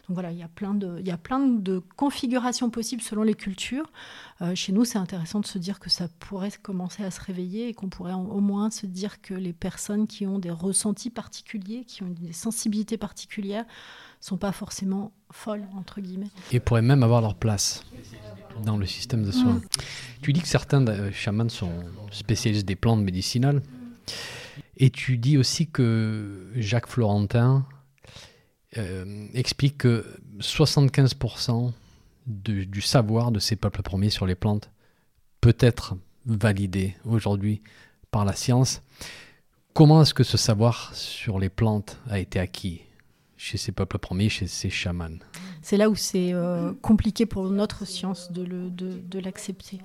Donc voilà, il y a plein de, il y a plein de configurations possibles selon les cultures. Euh, chez nous, c'est intéressant de se dire que ça pourrait commencer à se réveiller et qu'on pourrait au moins se dire que les personnes qui ont des ressentis particuliers, qui ont des sensibilités particulières, sont pas forcément folles, entre guillemets. Et pourraient même avoir leur place dans le système de soins. Tu dis que certains euh, chamans sont spécialistes des plantes médicinales. Et tu dis aussi que Jacques Florentin euh, explique que 75% du savoir de ces peuples premiers sur les plantes peut être validé aujourd'hui par la science. Comment est-ce que ce savoir sur les plantes a été acquis chez ces peuples premiers, chez ces chamans? C'est là où c'est euh, compliqué pour notre science de, l'accepter.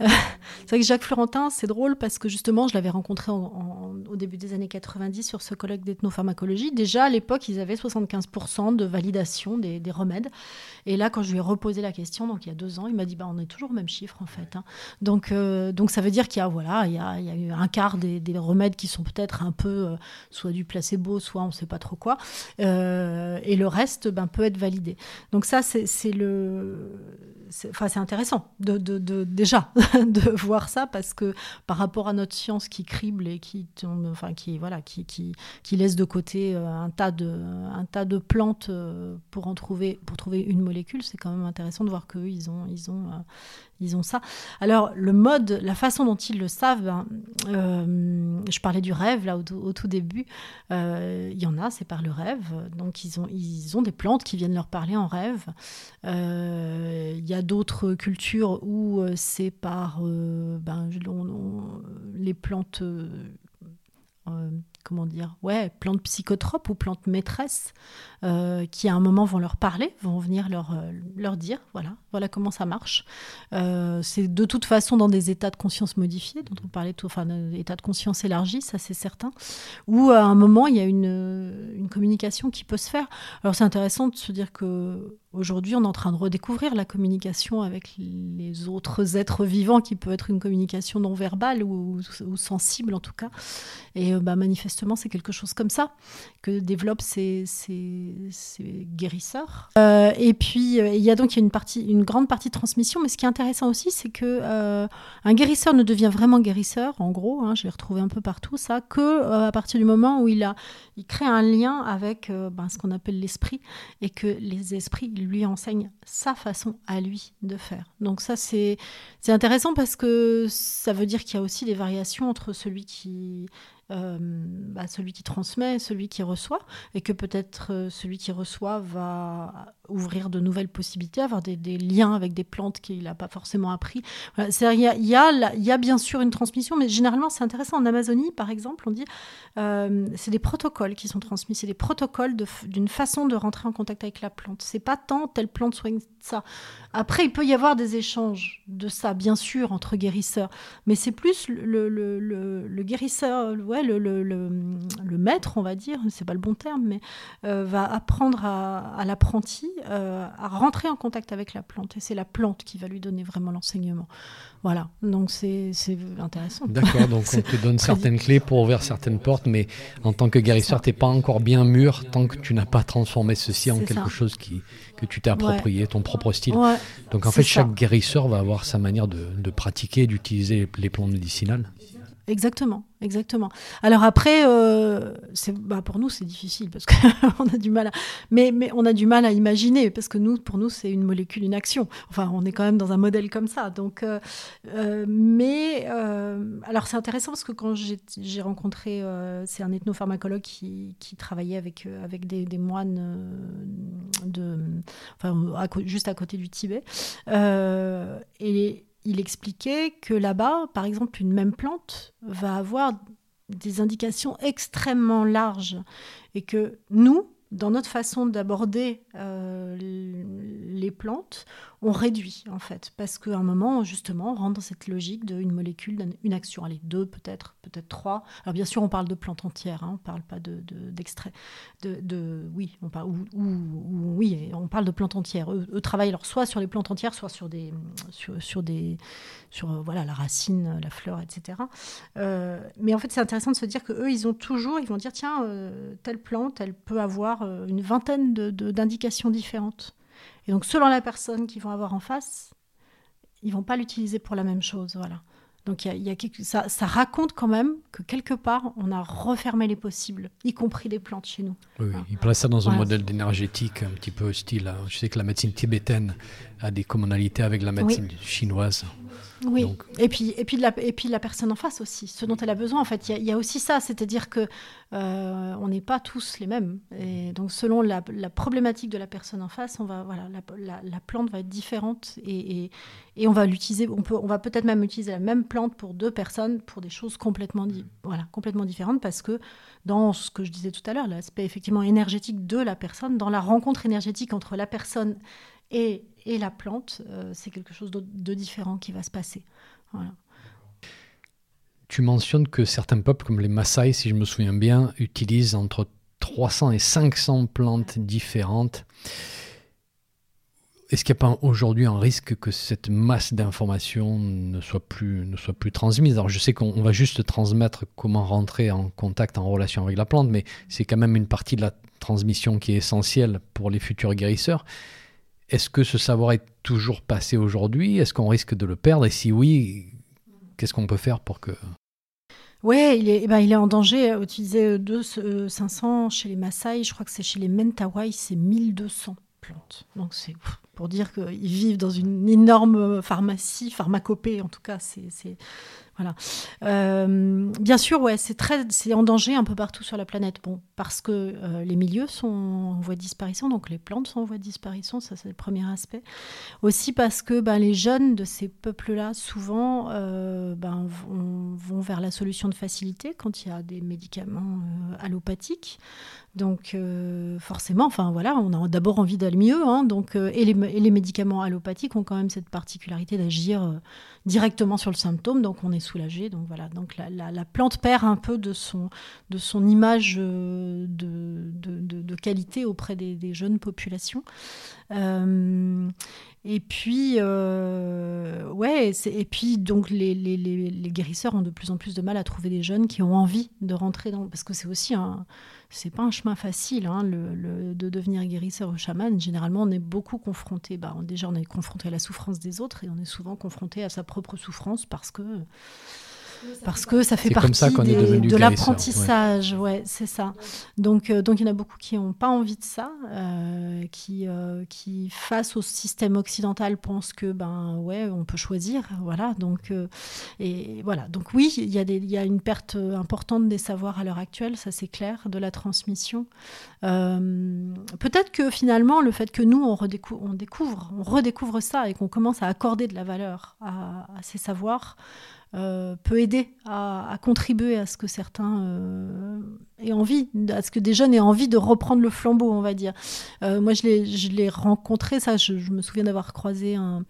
Euh, c'est vrai que Jacques Florentin, c'est drôle parce que justement, je l'avais rencontré au début des années 90 sur ce colloque d'ethnopharmacologie. Déjà, à l'époque, ils avaient 75% de validation des, remèdes. Et là, quand je lui ai reposé la question, donc il y a deux ans, il m'a dit bah, on est toujours au même chiffre en fait. Hein. Donc, euh, donc ça veut dire qu'il y a, voilà, il y a, un quart des, remèdes qui sont peut-être un peu soit du placebo, soit on ne sait pas trop quoi. et le reste ben, peut être validé. Donc ça, c'est le, enfin c'est intéressant de, déjà de voir ça parce que par rapport à notre science qui crible et qui tombe, enfin qui voilà, qui, qui, qui laisse de côté euh, un tas de un tas de plantes euh, pour en trouver pour trouver une molécule, c'est quand même intéressant de voir qu'eux ils ont ils ont ont ça. Alors, le mode, la façon dont ils le savent, ben, euh, je parlais du rêve là au, tout début. Euh, il y en a, c'est par le rêve. Donc, ils ont, ils ont des plantes qui viennent leur parler en rêve. Euh, il y a d'autres cultures où c'est par ben, les plantes comment dire, ouais, plantes psychotropes ou plantes maîtresses euh, qui à un moment vont leur parler, vont venir leur, euh, dire, voilà, voilà comment ça marche. Euh, c'est de toute façon dans des états de conscience modifiés, dont on parlait, tout, enfin, état de conscience élargi, ça c'est certain, où à un moment il y a une, une communication qui peut se faire. Alors c'est intéressant de se dire que Aujourd'hui, on est en train de redécouvrir la communication avec les autres êtres vivants, qui peut être une communication non verbale ou, sensible en tout cas. Et bah, manifestement, c'est quelque chose comme ça que développent ces, guérisseurs. Euh, et puis, euh, il y a donc une, grande partie de transmission, mais ce qui est intéressant aussi, c'est que euh, un guérisseur ne devient vraiment guérisseur, en gros, hein, je l'ai retrouvé un peu partout, ça, que à partir du moment où il crée un lien avec ben, ce qu'on appelle l'esprit, et que les esprits lui enseignent sa façon à lui de faire. Donc ça, c'est intéressant parce que ça veut dire qu'il y a aussi des variations entre celui qui euh, bah, celui qui transmet, celui qui reçoit, et que peut-être euh, celui qui reçoit va ouvrir de nouvelles possibilités, avoir des, liens avec des plantes qu'il n'a pas forcément appris. Il y, a, y, y, a, bien sûr une transmission, mais généralement c'est intéressant. En Amazonie, par exemple, on dit euh, c'est des protocoles qui sont transmis, c'est des protocoles d'une façon de rentrer en contact avec la plante. C'est pas tant telle plante soigne ça. Après, il peut y avoir des échanges de ça, bien sûr, entre guérisseurs, mais c'est plus le, le, le, guérisseur, ouais, le, le, maître, on va dire, c'est pas le bon terme, mais euh, va apprendre à, à l'apprenti euh, à rentrer en contact avec la plante. Et c'est la plante qui va lui donner vraiment l'enseignement. Voilà, donc c'est intéressant. D'accord, donc on te donne certaines clés pour ouvrir certaines portes, mais en tant que guérisseur, tu n'es pas encore bien mûr tant que tu n'as pas transformé ceci en quelque chose qui, que tu t'es approprié, ton propre style. donc en fait, chaque guérisseur va avoir sa manière de, de pratiquer, d'utiliser les plantes médicinales. Exactement, exactement. Alors après, euh, bah pour nous c'est difficile parce qu'on a du mal, à, mais, on a du mal à imaginer parce que nous, pour nous, c'est une molécule, une action. Enfin, on est quand même dans un modèle comme ça. Donc, euh, euh, mais alors c'est intéressant parce que quand j'ai rencontré, c'est un ethnopharmacologue qui, qui travaillait avec avec des, des moines de, enfin, juste à côté du Tibet, et il expliquait que là-bas, par exemple, une même plante va avoir des indications extrêmement larges et que nous, dans notre façon d'aborder euh, les plantes, on réduit en fait, parce qu'à un moment, justement, on rentre dans cette logique d'une molécule, d'une action. Allez, deux peut-être, peut-être trois. Alors bien sûr, on parle de plantes entières, hein, on ne parle pas de, d'extrait. De, de, oui, on parle, ou, oui, on parle de plantes entières. Eux, travaillent alors soit sur les plantes entières, soit sur des, sur, sur des, sur euh, voilà la racine, la fleur, etc. Euh, mais en fait, c'est intéressant de se dire que eux, ils ont toujours, ils vont dire tiens, euh, telle plante, elle peut avoir une vingtaine de, d'indications différentes. Et donc, selon la personne qu'ils vont avoir en face, ils vont pas l'utiliser pour la même chose. Voilà. Donc, y a, ça, ça, raconte quand même que quelque part, on a refermé les possibles, y compris les plantes chez nous. Oui, il place ça dans un modèle d'énergétique un petit peu hostile. Hein. Je sais que la médecine tibétaine a des commonalités avec la médecine chinoise. Oui, et, puis, et, puis la, et puis la personne en face aussi, ce dont elle a besoin. En fait, il y, a aussi ça, c'est-à-dire que euh, on n'est pas tous les mêmes. Et donc, selon la, problématique de la personne en face, on va, voilà, la, plante va être différente et, et, on va l'utiliser. On, peut, on va peut-être même utiliser la même plante pour deux personnes pour des choses complètement, voilà, complètement différentes parce que dans ce que je disais tout à l'heure, l'aspect effectivement énergétique de la personne, dans la rencontre énergétique entre la personne et, et la plante, euh, c'est quelque chose de, différent qui va se passer. Tu mentionnes que certains peuples, comme les Maasai, si je me souviens bien, utilisent entre 300 et 500 plantes différentes. Est-ce qu'il n'y a pas aujourd'hui un risque que cette masse d'informations ne soit plus ne soit plus transmise? Alors je sais qu'on va juste transmettre comment rentrer en contact, en relation avec la plante, mais c'est quand même une partie de la transmission qui est essentielle pour les futurs guérisseurs. Est-ce que ce savoir est toujours passé aujourd'hui? Est-ce qu'on risque de le perdre? Et si oui, qu'est-ce qu'on peut faire pour que... Oui, il est, eh ben, il est en danger. Utiliser 2, 500 chez les Maasai, je crois que c'est chez les Mentawai, c'est 1200 plantes. Donc c'est pour dire qu'ils vivent dans une énorme pharmacie, pharmacopée en tout cas. C'est voilà. Euh, bien sûr, ouais, c'est très, c'est en danger un peu partout sur la planète. Bon, parce que euh, les milieux sont en voie de disparition, donc les plantes sont en voie de disparition, ça c'est le premier aspect. Aussi parce que ben, les jeunes de ces peuples-là, souvent, euh, ben, vont, vers la solution de facilité quand il y a des médicaments allopathiques. Donc forcément, enfin voilà, on a d'abord envie d'aller mieux, hein, donc et les, et, les, médicaments allopathiques ont quand même cette particularité d'agir directement sur le symptôme, donc on est soulagé. Donc voilà, donc la, plante perd un peu de son, de son image euh, de, de, qualité auprès des, jeunes populations. Euh, et puis, euh, ouais, et puis donc les, les, les, guérisseurs ont de plus en plus de mal à trouver des jeunes qui ont envie de rentrer dans, parce que c'est aussi un, c'est pas un chemin facile, hein, le, de devenir guérisseur ou chaman. Généralement, on est beaucoup confronté, bah, déjà on est confronté à la souffrance des autres et on est souvent confronté à sa propre souffrance parce que parce que ça fait partie de l'apprentissage, ouais, c'est ça. Donc, euh, donc il y en a beaucoup qui n'ont pas envie de ça, euh, qui, euh, qui face au système occidental pensent que ben ouais, on peut choisir, voilà. Donc et voilà. Donc oui, il y a des, il y a une perte importante des savoirs à l'heure actuelle, ça c'est clair, de la transmission. Peut-être que finalement le fait que nous on, redécouvre, on découvre, on redécouvre ça et qu'on commence à accorder de la valeur à, à ces savoirs. Euh, peut aider à, contribuer à ce que certains euh, aient envie, à ce que des jeunes aient envie de reprendre le flambeau, on va dire. Euh, moi, je l'ai rencontré, ça, je, me souviens d'avoir croisé un,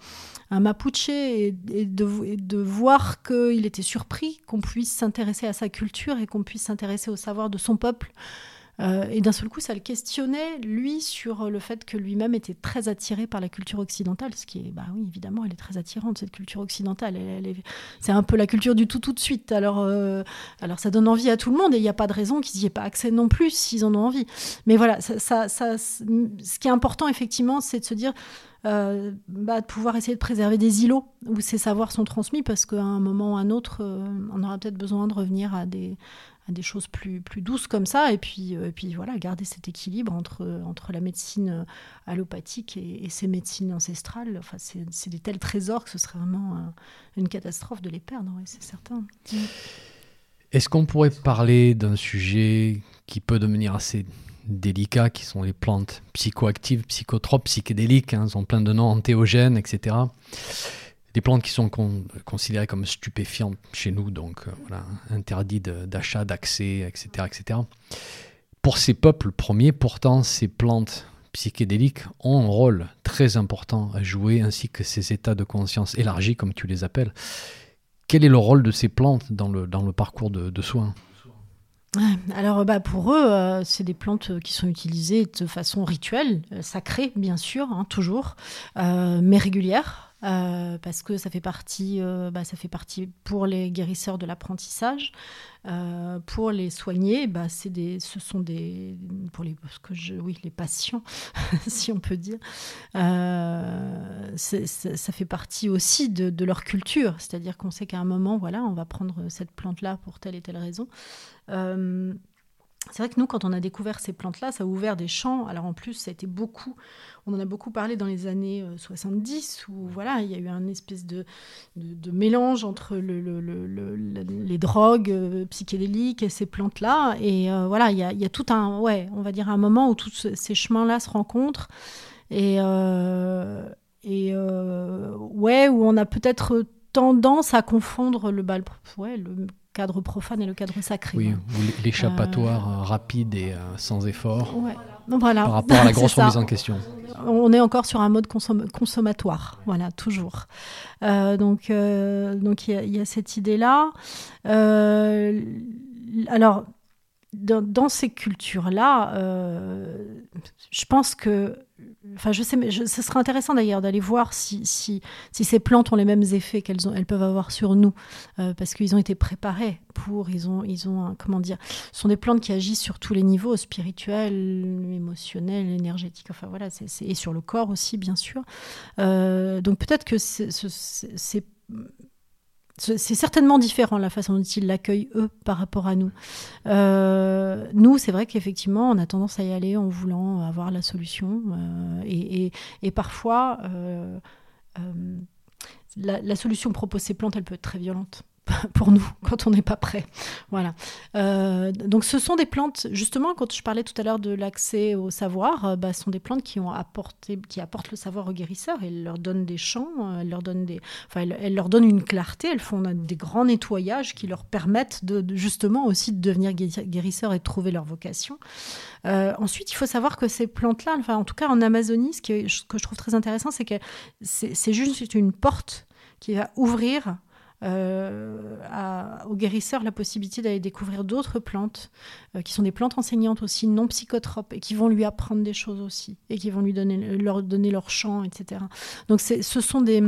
Mapuche et, de, et de, voir qu'il était surpris qu'on puisse s'intéresser à sa culture et qu'on puisse s'intéresser au savoir de son peuple. Euh, et d'un seul coup, ça le questionnait, lui, sur le fait que lui-même était très attiré par la culture occidentale, ce qui est, bah oui, évidemment, elle est très attirante, cette culture occidentale. c'est un peu la culture du tout tout de suite. Alors, euh, alors ça donne envie à tout le monde, et il n'y a pas de raison qu'ils n'y aient pas accès non plus s'ils en ont envie. Mais voilà, ce qui est important, effectivement, c'est de se dire... Euh, bah, de pouvoir essayer de préserver des îlots où ces savoirs sont transmis parce qu'à un moment ou à un autre, on aura peut-être besoin de revenir à des, à des choses plus, douces comme ça, et puis, euh, et puis voilà, garder cet équilibre entre, la médecine euh, allopathique et, ces médecines ancestrales. Enfin, c'est des tels trésors que ce serait vraiment une catastrophe de les perdre, c'est certain. Est-ce qu'on pourrait parler d'un sujet qui peut devenir assez délicat, qui sont les plantes psychoactives, psychotropes, psychédéliques, hein, elles ont plein de noms, antéogènes, etc des plantes qui sont considérées comme stupéfiantes chez nous, donc euh, d'achat, d'accès, etc., etc. Pour ces peuples premiers, pourtant, ces plantes psychédéliques ont un rôle très important à jouer, ainsi que ces états de conscience élargis, comme tu les appelles. Quel est le rôle de ces plantes dans le, dans le parcours de, soins? Alors bah pour eux, euh, c'est des plantes qui sont utilisées de façon rituelle, euh, sacrée bien sûr, hein, toujours, mais régulière. Euh, parce que ça fait partie, euh, bah, ça fait partie pour les guérisseurs de l'apprentissage. Euh, pour les soigner, bah, c'est des, ce sont des, pour les, que je, oui, les patients, si on peut dire, ça fait partie aussi de, de leur culture. C'est-à-dire qu'on sait qu'à un moment, voilà, on va prendre cette plante-là pour telle et telle raison. C'est vrai que nous, quand on a découvert ces plantes-là, ça a ouvert des champs. Alors en plus, ça a été beaucoup, on en a beaucoup parlé dans les années 70, euh, où voilà, il y a eu un espèce de, de, mélange entre le, le, les drogues euh, psychédéliques et ces plantes-là. Et euh, voilà, il y, a, il y, a, tout un, ouais, on va dire un moment où tous ces chemins-là se rencontrent. Et, et ouais, où on a peut-être tendance à confondre le bal, ouais, le cadre profane et le cadre sacré. Oui, l'échappatoire euh, rapide et euh, sans effort. voilà. Par rapport à la grosse remise en question. On est encore sur un mode consommatoire, voilà, toujours. Euh, donc, donc il y, a cette idée-là. alors, dans, ces cultures-là, je pense que Enfin, je sais, mais ce serait intéressant d'ailleurs d'aller voir si, si, si, ces plantes ont les mêmes effets qu'elles elles peuvent avoir sur nous, euh, parce qu'ils ont été préparés pour, ils ont, ils ont, comment dire, ce sont des plantes qui agissent sur tous les niveaux, spirituel, émotionnel, énergétique, enfin voilà, et sur le corps aussi, bien sûr. Euh, donc peut-être que c'est c'est certainement différent la façon dont ils l'accueillent eux par rapport à nous. Euh, nous, c'est vrai qu'effectivement, on a tendance à y aller en voulant avoir la solution. Euh, et, parfois, euh, la, la, solution proposée ces plantes, elle peut être très violente. pour nous quand on n'est pas prêt. Voilà. Euh, donc ce sont des plantes, justement, quand je parlais tout à l'heure de l'accès au savoir, euh, bah, ce sont des plantes qui ont apporté, qui apportent le savoir aux guérisseurs. Elles leur donnent des champs, euh, elles leur donnent des, enfin, elles, leur donnent une clarté. Elles font des grands nettoyages qui leur permettent de, justement aussi de devenir guérisseurs et de trouver leur vocation. ensuite, il faut savoir que ces plantes-là, enfin, en tout cas en Amazonie, ce, que je trouve très intéressant, c'est que c'est juste une porte qui va ouvrir à, aux guérisseurs la possibilité d'aller découvrir d'autres plantes, euh, qui sont des plantes enseignantes aussi, non psychotropes, et qui vont lui apprendre des choses aussi, et qui vont lui donner leur, donner leur champ, etc. Donc ce sont des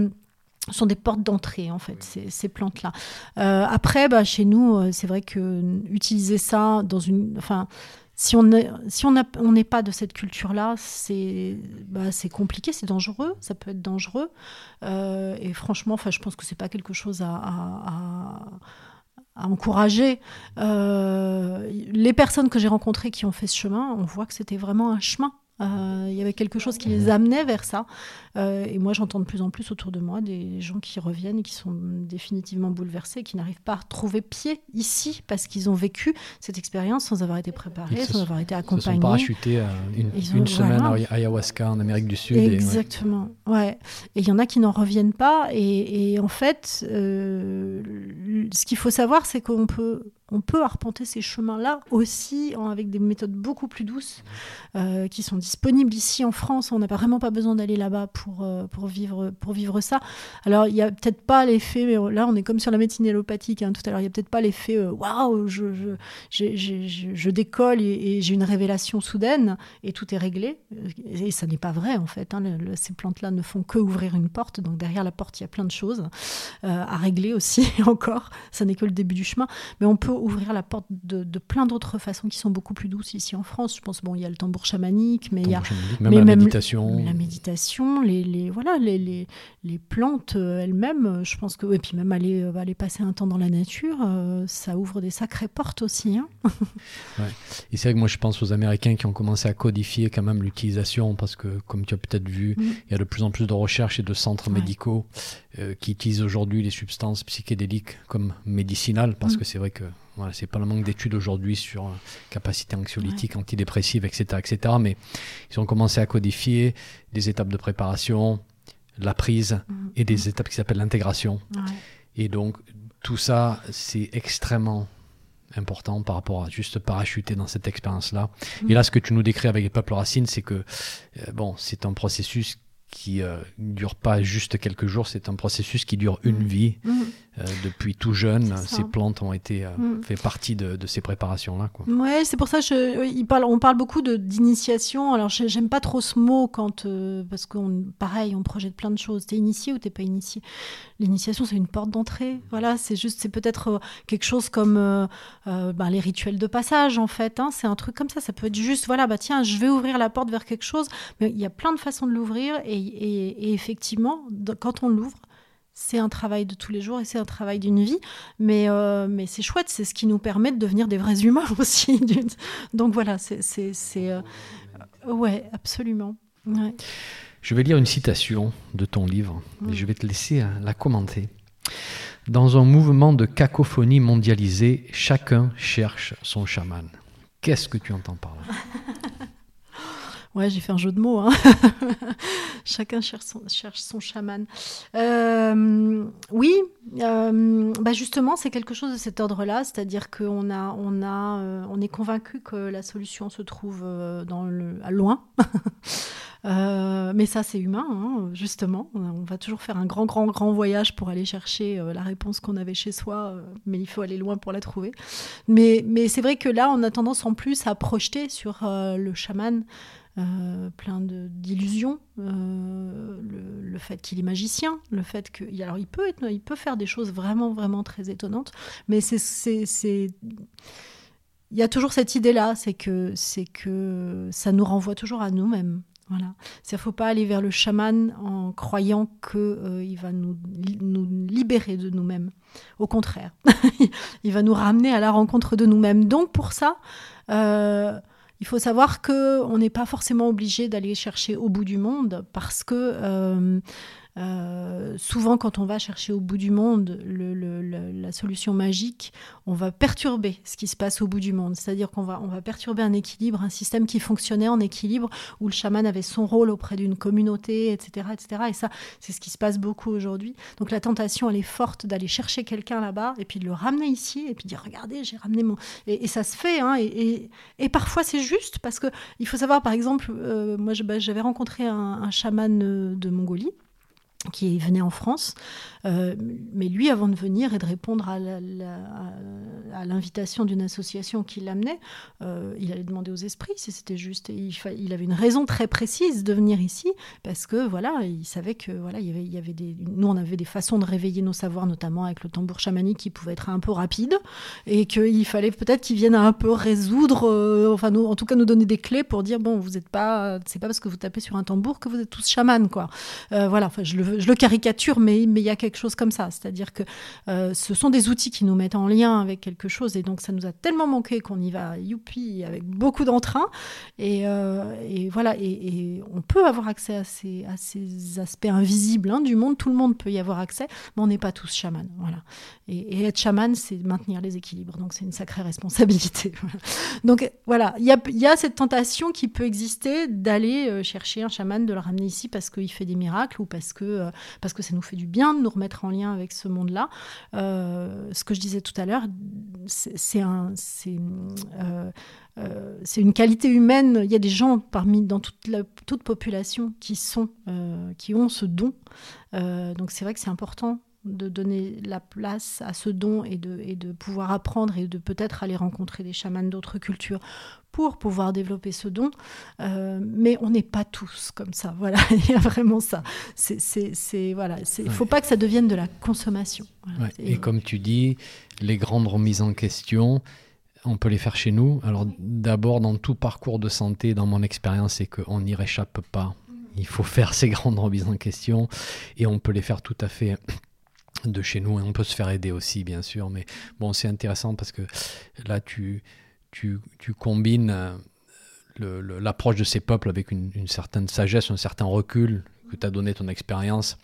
sont des portes d'entrée en fait ces, ces plantes là euh, après bah, chez nous c'est vrai que utiliser ça dans une enfin si on n'est on pas de cette culture-là, c'est bah, compliqué, c'est dangereux, ça peut être dangereux. Euh, et franchement, je pense que c'est pas quelque chose à, à encourager. les personnes que j'ai rencontrées qui ont fait ce chemin, on voit que c'était vraiment un chemin. Il y avait quelque chose qui les amenait vers ça. Euh, et moi, j'entends de plus en plus autour de moi des gens qui reviennent et qui sont définitivement bouleversés, qui n'arrivent pas à retrouver pied ici parce qu'ils ont vécu cette expérience sans avoir été préparés, sans avoir été accompagnés. Ils sont parachutés à une, semaine à ayahuasca en Amérique du Sud. Exactement, et, ouais. Et il y en a qui n'en reviennent pas. Et, en fait, euh, ce qu'il faut savoir, c'est qu'on peut on peut arpenter ces chemins-là aussi avec des méthodes beaucoup plus douces euh, qui sont disponibles ici en France. On n'a vraiment pas besoin d'aller là-bas pour euh, pour, vivre, pour vivre ça. Alors, il n'y a peut-être pas l'effet, mais là, on est comme sur la médecine allopathique hein, tout à l'heure, il n'y a peut-être pas l'effet euh, waouh, je, je, je, je, décolle et, j'ai une révélation soudaine et tout est réglé. Et ça n'est pas vrai, en fait. Hein. ces plantes-là ne font que ouvrir une porte. Donc, derrière la porte, il y a plein de choses euh, à régler aussi, encore. Ça n'est que le début du chemin. Mais on peut ouvrir la porte de, de plein d'autres façons qui sont beaucoup plus douces ici en France. Je pense, bon, il y a le tambour chamanique, mais il y a même la méditation. La méditation, les, les, voilà, les, les, les plantes euh, elles-mêmes, euh, je pense que, et puis même aller, euh, aller passer un temps dans la nature, ça ouvre des sacrées portes aussi. Hein. Et c'est vrai que moi je pense aux Américains qui ont commencé à codifier quand même l'utilisation, parce que comme tu as peut-être vu, mm. il y a de plus en plus de recherches et de centres médicaux qui utilisent aujourd'hui les substances psychédéliques comme médicinales, parce mm. que c'est vrai que voilà, c'est pas le manque d'études aujourd'hui sur capacité anxiolytique, antidépressive, etc., etc. Mais ils ont commencé à codifier des étapes de préparation, la prise mm. et des étapes qui s'appellent l'intégration. Et donc, tout ça, c'est extrêmement important par rapport à juste parachuter dans cette expérience-là. Et là, ce que tu nous décris avec les peuples racines, c'est que, euh, bon, c'est un processus qui ne euh, dure pas juste quelques jours, c'est un processus qui dure une vie. Mm. Euh, depuis tout jeune, ces plantes ont été euh, mm. fait partie de, ces préparations-là. Ouais, c'est pour ça il parle, on parle beaucoup d'initiation. Alors, j'aime pas trop ce mot quand, parce qu'on, pareil, on projette plein de choses. T'es initié ou t'es pas initié? L'initiation, c'est une porte d'entrée. Voilà, c'est juste, c'est peut-être quelque chose comme ben, les rituels de passage, en fait. Hein. c'est un truc comme ça. Ça peut être juste, voilà, bah tiens, je vais ouvrir la porte vers quelque chose. Mais il y a plein de façons de l'ouvrir et et, effectivement, quand on l'ouvre, c'est un travail de tous les jours et c'est un travail d'une vie. Mais, euh, mais c'est chouette, c'est ce qui nous permet de devenir des vrais humains aussi. Donc voilà, c'est. Euh, ouais, absolument. Je vais lire une citation de ton livre et je vais te laisser euh, la commenter. Dans un mouvement de cacophonie mondialisée, chacun cherche son chaman. Qu'est-ce que tu entends par là? Ouais, j'ai fait un jeu de mots. Hein. Chacun cherche son, chaman. Euh, oui, euh, bah justement, c'est quelque chose de cet ordre-là, c'est-à-dire qu'on euh, on est convaincu que la solution se trouve à loin. mais ça, c'est humain, hein, justement. On va toujours faire un grand, grand, grand voyage pour aller chercher la réponse qu'on avait chez soi, mais il faut aller loin pour la trouver. Mais, mais c'est vrai que là, on a tendance en plus à projeter sur le chaman euh, plein d'illusions. Euh, le, fait qu'il est magicien, le fait que. Alors, il peut, être, il peut faire des choses vraiment, vraiment très étonnantes, mais c'est. Il y a toujours cette idée-là, c'est que, que ça nous renvoie toujours à nous-mêmes. Voilà. Il ne faut pas aller vers le chaman en croyant qu'il euh, va nous, nous, libérer de nous-mêmes. Au contraire, il va nous ramener à la rencontre de nous-mêmes. Donc pour ça, il faut savoir qu'on n'est pas forcément obligé d'aller chercher au bout du monde parce que euh, souvent, quand on va chercher au bout du monde la solution magique, on va perturber ce qui se passe au bout du monde. C'est-à-dire qu'on va, on va perturber un équilibre, un système qui fonctionnait en équilibre, où le chaman avait son rôle auprès d'une communauté, etc., etc. Et ça, c'est ce qui se passe beaucoup aujourd'hui. Donc la tentation, elle est forte d'aller chercher quelqu'un là-bas et puis de le ramener ici et puis de dire regardez, j'ai ramené mon. Et, ça se fait. Hein, et, parfois, c'est juste parce que il faut savoir, par exemple, euh, moi, bah, j'avais rencontré un, un chaman euh, de Mongolie qui venait en France. Euh, mais lui, avant de venir et de répondre à l'invitation d'une association qui l'amenait, euh, il allait demander aux esprits si c'était juste. il, avait une raison très précise de venir ici parce que voilà, il savait que voilà, il y avait, nous on avait des façons de réveiller nos savoirs, notamment avec le tambour chamanique qui pouvait être un peu rapide et qu'il fallait peut-être qu'il vienne un peu résoudre, euh, enfin en tout cas nous donner des clés pour dire bon, vous n'êtes pas, c'est pas parce que vous tapez sur un tambour que vous êtes tous chamans quoi. voilà, enfin je le veux je, le caricature, mais il y a quelque chose comme ça. C'est-à-dire que euh, ce sont des outils qui nous mettent en lien avec quelque chose, et donc ça nous a tellement manqué qu'on y va, youpi, avec beaucoup d'entrain. Et, et, voilà, et, on peut avoir accès à ces, aspects invisibles hein, du monde. Tout le monde peut y avoir accès, mais on n'est pas tous chamans. Voilà. Et, être chaman, c'est maintenir les équilibres. Donc c'est une sacrée responsabilité. Donc voilà, il y a, y a, cette tentation qui peut exister d'aller chercher un chaman, de le ramener ici parce qu'il fait des miracles ou parce que, euh, parce que ça nous fait du bien de nous remettre en lien avec ce monde-là. Euh, ce que je disais tout à l'heure, euh, c'est une qualité humaine. Il y a des gens parmi dans toute la population qui sont qui ont ce don. donc c'est vrai que c'est important de donner la place à ce don et de, et de pouvoir apprendre et de peut-être aller rencontrer des chamans d'autres cultures pour pouvoir développer ce don. Euh, mais on n'est pas tous comme ça. Voilà, il y a vraiment ça. C'est, voilà, il ne faut pas que ça devienne de la consommation. Et, comme tu dis, les grandes remises en question, on peut les faire chez nous. Alors d'abord, dans tout parcours de santé, dans mon expérience, c'est qu'on n'y réchappe pas. Il faut faire ces grandes remises en question et on peut les faire tout à fait de chez nous et on peut se faire aider aussi bien sûr mais bon c'est intéressant parce que là tu tu, tu combines euh, l'approche de ces peuples avec une, certaine sagesse un certain recul que t'as donné ton expérience.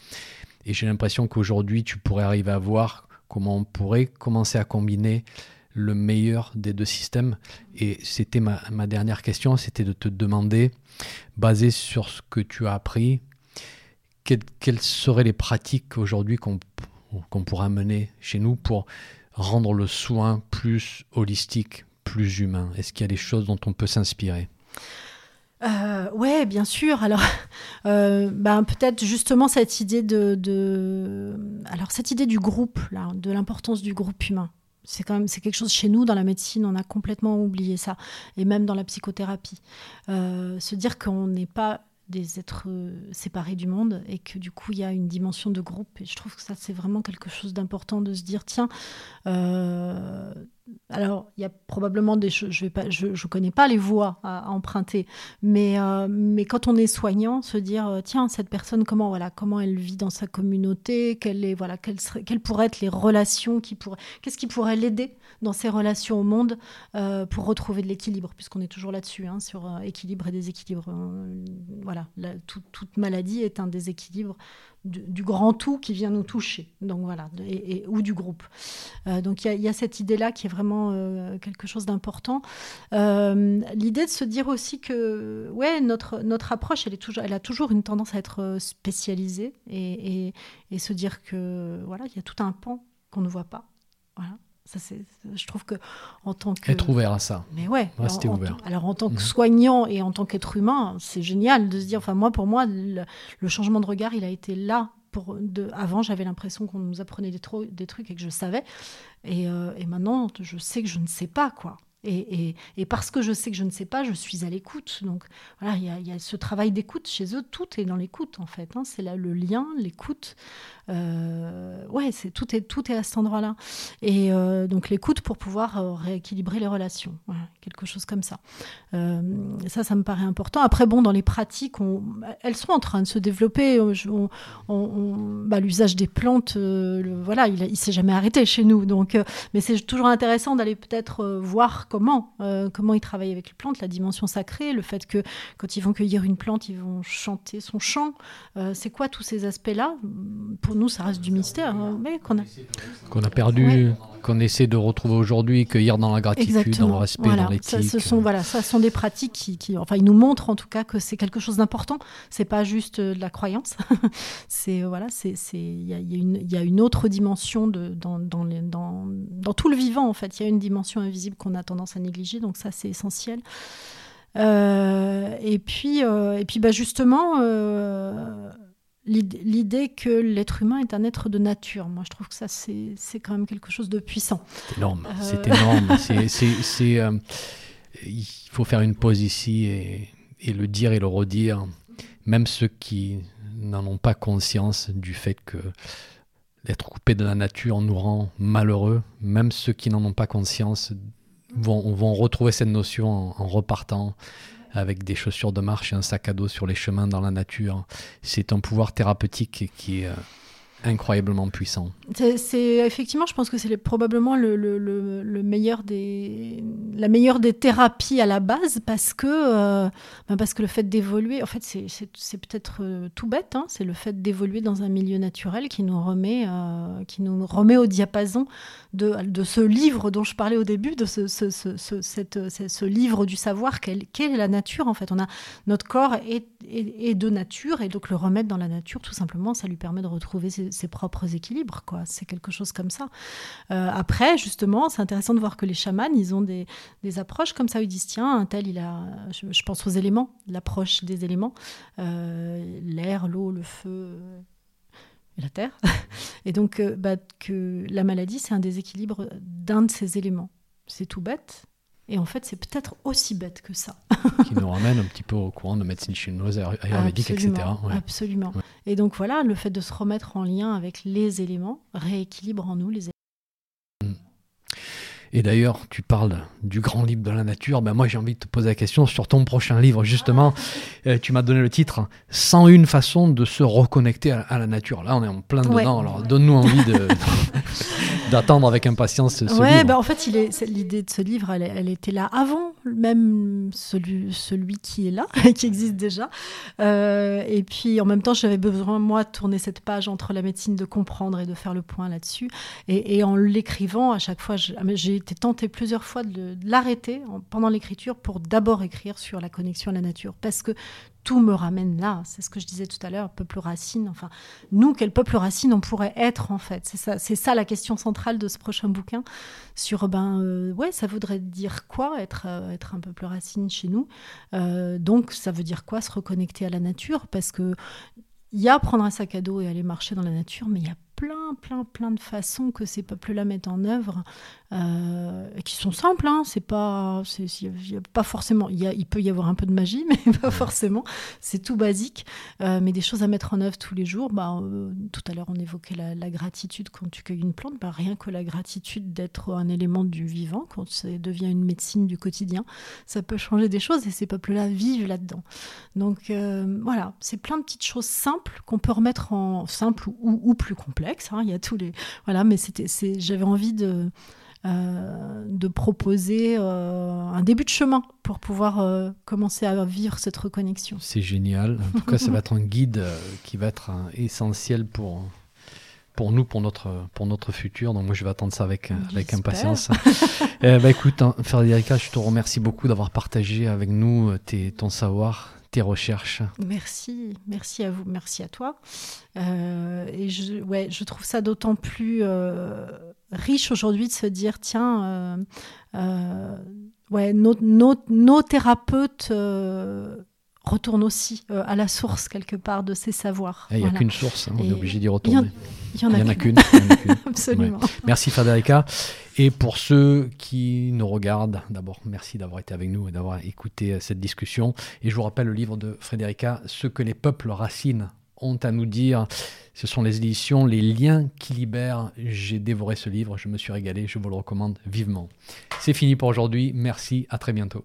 Et j'ai l'impression qu'aujourd'hui tu pourrais arriver à voir comment on pourrait commencer à combiner le meilleur des deux systèmes. Et c'était ma, ma dernière question c'était de te demander basé sur ce que tu as appris quelles seraient les pratiques aujourd'hui qu'on qu'on pourra mener chez nous pour rendre le soin plus holistique, plus humain Est-ce qu'il y a des choses dont on peut s'inspirer? Euh, ouais, bien sûr. Alors, euh, ben, peut-être justement cette idée de, alors cette idée du groupe, là, de l'importance du groupe humain. C'est quand même c'est quelque chose chez nous dans la médecine, on a complètement oublié ça, et même dans la psychothérapie. Euh, se dire qu'on n'est pas des êtres euh, séparés du monde et que du coup il y a une dimension de groupe. Et je trouve que ça c'est vraiment quelque chose d'important de se dire tiens euh, alors, il y a probablement des choses, je ne connais pas les voies à, emprunter, mais, euh, mais quand on est soignant, se dire, euh, tiens, cette personne, comment, voilà, comment elle vit dans sa communauté, quelle est, voilà, quelles, quelles pourraient être les relations qui pourraient, qu'est-ce qui pourrait l'aider dans ses relations au monde euh, pour retrouver de l'équilibre, puisqu'on est toujours là-dessus, hein, sur équilibre et déséquilibre. voilà, toute maladie est un déséquilibre du, grand tout qui vient nous toucher, donc voilà, et, ou du groupe. Euh, donc il y, a cette idée-là qui est vraiment euh, quelque chose d'important. Euh, l'idée de se dire aussi que ouais, notre, notre approche, elle, est toujours, elle a toujours une tendance à être spécialisée et, et se dire que voilà, il y a tout un pan qu'on ne voit pas. Voilà. Ça, je trouve que en tant que être ouvert à ça. Mais ouais. Rester ouvert. alors en tant que mhm. soignant et en tant qu'être humain, c'est génial de se dire. Enfin moi, pour moi, le, changement de regard, il a été là. Pour de, avant, j'avais l'impression qu'on nous apprenait des, des, trucs et que je savais. Et, euh, et maintenant, je sais que je ne sais pas quoi. Et, et, parce que je sais que je ne sais pas, je suis à l'écoute. Donc voilà, il y, a ce travail d'écoute chez eux. Tout est dans l'écoute en fait. Hein. C'est là le lien, l'écoute. Euh, ouais, c'est tout est tout est à cet endroit-là. Et euh, donc l'écoute pour pouvoir euh, rééquilibrer les relations, quelque chose comme ça. ça, ça me paraît important. Après, bon, dans les pratiques, elles sont en train de se développer. bah, l'usage des plantes, voilà, il, il s'est jamais arrêté chez nous. Donc, mais c'est toujours intéressant d'aller peut-être voir comment comment ils travaillent avec les plantes, la dimension sacrée, le fait que quand ils vont cueillir une plante, ils vont chanter son chant. c'est quoi tous ces aspects-là? Nous, ça reste du mystère, hein, qu'on a... Perdu, qu'on essaie de retrouver aujourd'hui, cueillir dans la gratitude, dans le respect, dans l'éthique. Ce sont, voilà, ça sont des pratiques qui, qui, enfin, ils nous montrent en tout cas que c'est quelque chose d'important. C'est pas juste de la croyance. c'est voilà, c'est, il y a, y a, une autre dimension de, dans, dans, les, dans, dans tout le vivant en fait. Il y a une dimension invisible qu'on a tendance à négliger, donc ça c'est essentiel. Euh, et puis, euh, et puis bah justement, euh, l'idée que l'être humain est un être de nature. Moi, je trouve que ça, c'est quand même quelque chose de puissant. C'est énorme. Euh, c'est énorme. Euh, il faut faire une pause ici et, et, le dire et le redire. Même ceux qui n'en ont pas conscience du fait que d'être coupé de la nature nous rend malheureux, même ceux qui n'en ont pas conscience vont, vont retrouver cette notion en, en repartant avec des chaussures de marche et un sac à dos sur les chemins dans la nature. C'est un pouvoir thérapeutique qui est euh, incroyablement puissant. C'est effectivement, je pense que c'est probablement le, le, le, meilleur des, la meilleure des thérapies à la base parce que, euh, ben parce que le fait d'évoluer, en fait, c'est peut-être euh, tout bête, hein, c'est le fait d'évoluer dans un milieu naturel qui nous remet, euh, qui nous remet au diapason de, de, ce livre dont je parlais au début, de ce, ce, ce, ce livre du savoir qu'est est la nature. En fait, on a notre corps est, est, de nature et donc le remettre dans la nature, tout simplement, ça lui permet de retrouver ses, ses propres équilibres. quoi. C'est quelque chose comme ça. Euh, après, justement, c'est intéressant de voir que les chamans, ils ont des, des approches comme ça. Ils disent tiens, un tel, il a, je, pense aux éléments, l'approche des éléments, euh, l'air, l'eau, le feu et la terre. Et donc, euh, bah, que la maladie, c'est un déséquilibre d'un de ces éléments. C'est tout bête, et en fait, c'est peut-être aussi bête que ça. qui nous ramène un petit peu au courant de médecine chinoise, ayurvédique, etc. Absolument. Et donc voilà, le fait de se remettre en lien avec les éléments rééquilibre en nous les éléments. Et d'ailleurs, tu parles du grand livre de la nature. Ben moi, j'ai envie de te poser la question sur ton prochain livre, justement. Ah. Euh, tu m'as donné le titre 101 façons de se reconnecter à, la nature. Là, on est en plein dedans. Alors, donne-nous envie de. d'attendre avec impatience ce, ouais, Ben en fait, l'idée de ce livre, elle, elle, était là avant même celui, celui qui est là, qui existe déjà. Euh, et puis, en même temps, j'avais besoin, moi, de tourner cette page entre la médecine, de comprendre et de faire le point là-dessus. Et, et, en l'écrivant, à chaque fois, j'ai été tentée plusieurs fois de, de l'arrêter pendant l'écriture pour d'abord écrire sur la connexion à la nature. Parce que tout me ramène là. C'est ce que je disais tout à l'heure, peuple racine. Enfin, nous, quel peuple racine on pourrait être en fait C'est ça, la question centrale de ce prochain bouquin. Sur ben euh, ouais, ça voudrait dire quoi être euh, un peuple racine chez nous? Euh, Donc ça veut dire quoi se reconnecter à la nature? Parce que il y a prendre un sac à dos et aller marcher dans la nature, mais il y a plein, plein, plein de façons que ces peuples-là mettent en œuvre, euh, qui sont simples. Hein, c'est pas, y a pas forcément. Il, y a, il peut y avoir un peu de magie, mais pas forcément. C'est tout basique, euh, mais des choses à mettre en œuvre tous les jours. Bah, euh, tout à l'heure, on évoquait la, gratitude quand tu cueilles une plante. Bah, rien que la gratitude d'être un élément du vivant, quand ça devient une médecine du quotidien, ça peut changer des choses et ces peuples-là vivent là-dedans. Donc voilà, c'est plein de petites choses simples qu'on peut remettre en simple ou, ou plus complexes Hein, il y a tous les voilà, mais c'était, j'avais envie de euh, de proposer euh, un début de chemin pour pouvoir euh, commencer à vivre cette reconnexion. C'est génial. En tout cas, ça va être un guide qui va être essentiel pour pour nous, pour notre, pour notre futur. Donc moi, je vais attendre ça avec, avec impatience. bah, écoute, hein, Frédérica, je te remercie beaucoup d'avoir partagé avec nous tes, ton savoir, tes recherches. Merci, merci à vous, merci à toi. Euh, et je, ouais, je trouve ça d'autant plus euh, riche aujourd'hui de se dire, tiens, euh, ouais, nos, nos, nos thérapeutes retournent aussi à la source quelque part de ces savoirs. Il n'y a qu'une source, hein, on est obligé d'y retourner. Il n'y en, a qu'une. Absolument. Merci Faderica. Et pour ceux qui nous regardent, d'abord, merci d'avoir été avec nous et d'avoir écouté euh, cette discussion. Et je vous rappelle le livre de Frédérica, Ce que les peuples racines ont à nous dire. Ce sont les éditions Les liens qui libèrent. J'ai dévoré ce livre, je me suis régalé, je vous le recommande vivement. C'est fini pour aujourd'hui. Merci, à très bientôt.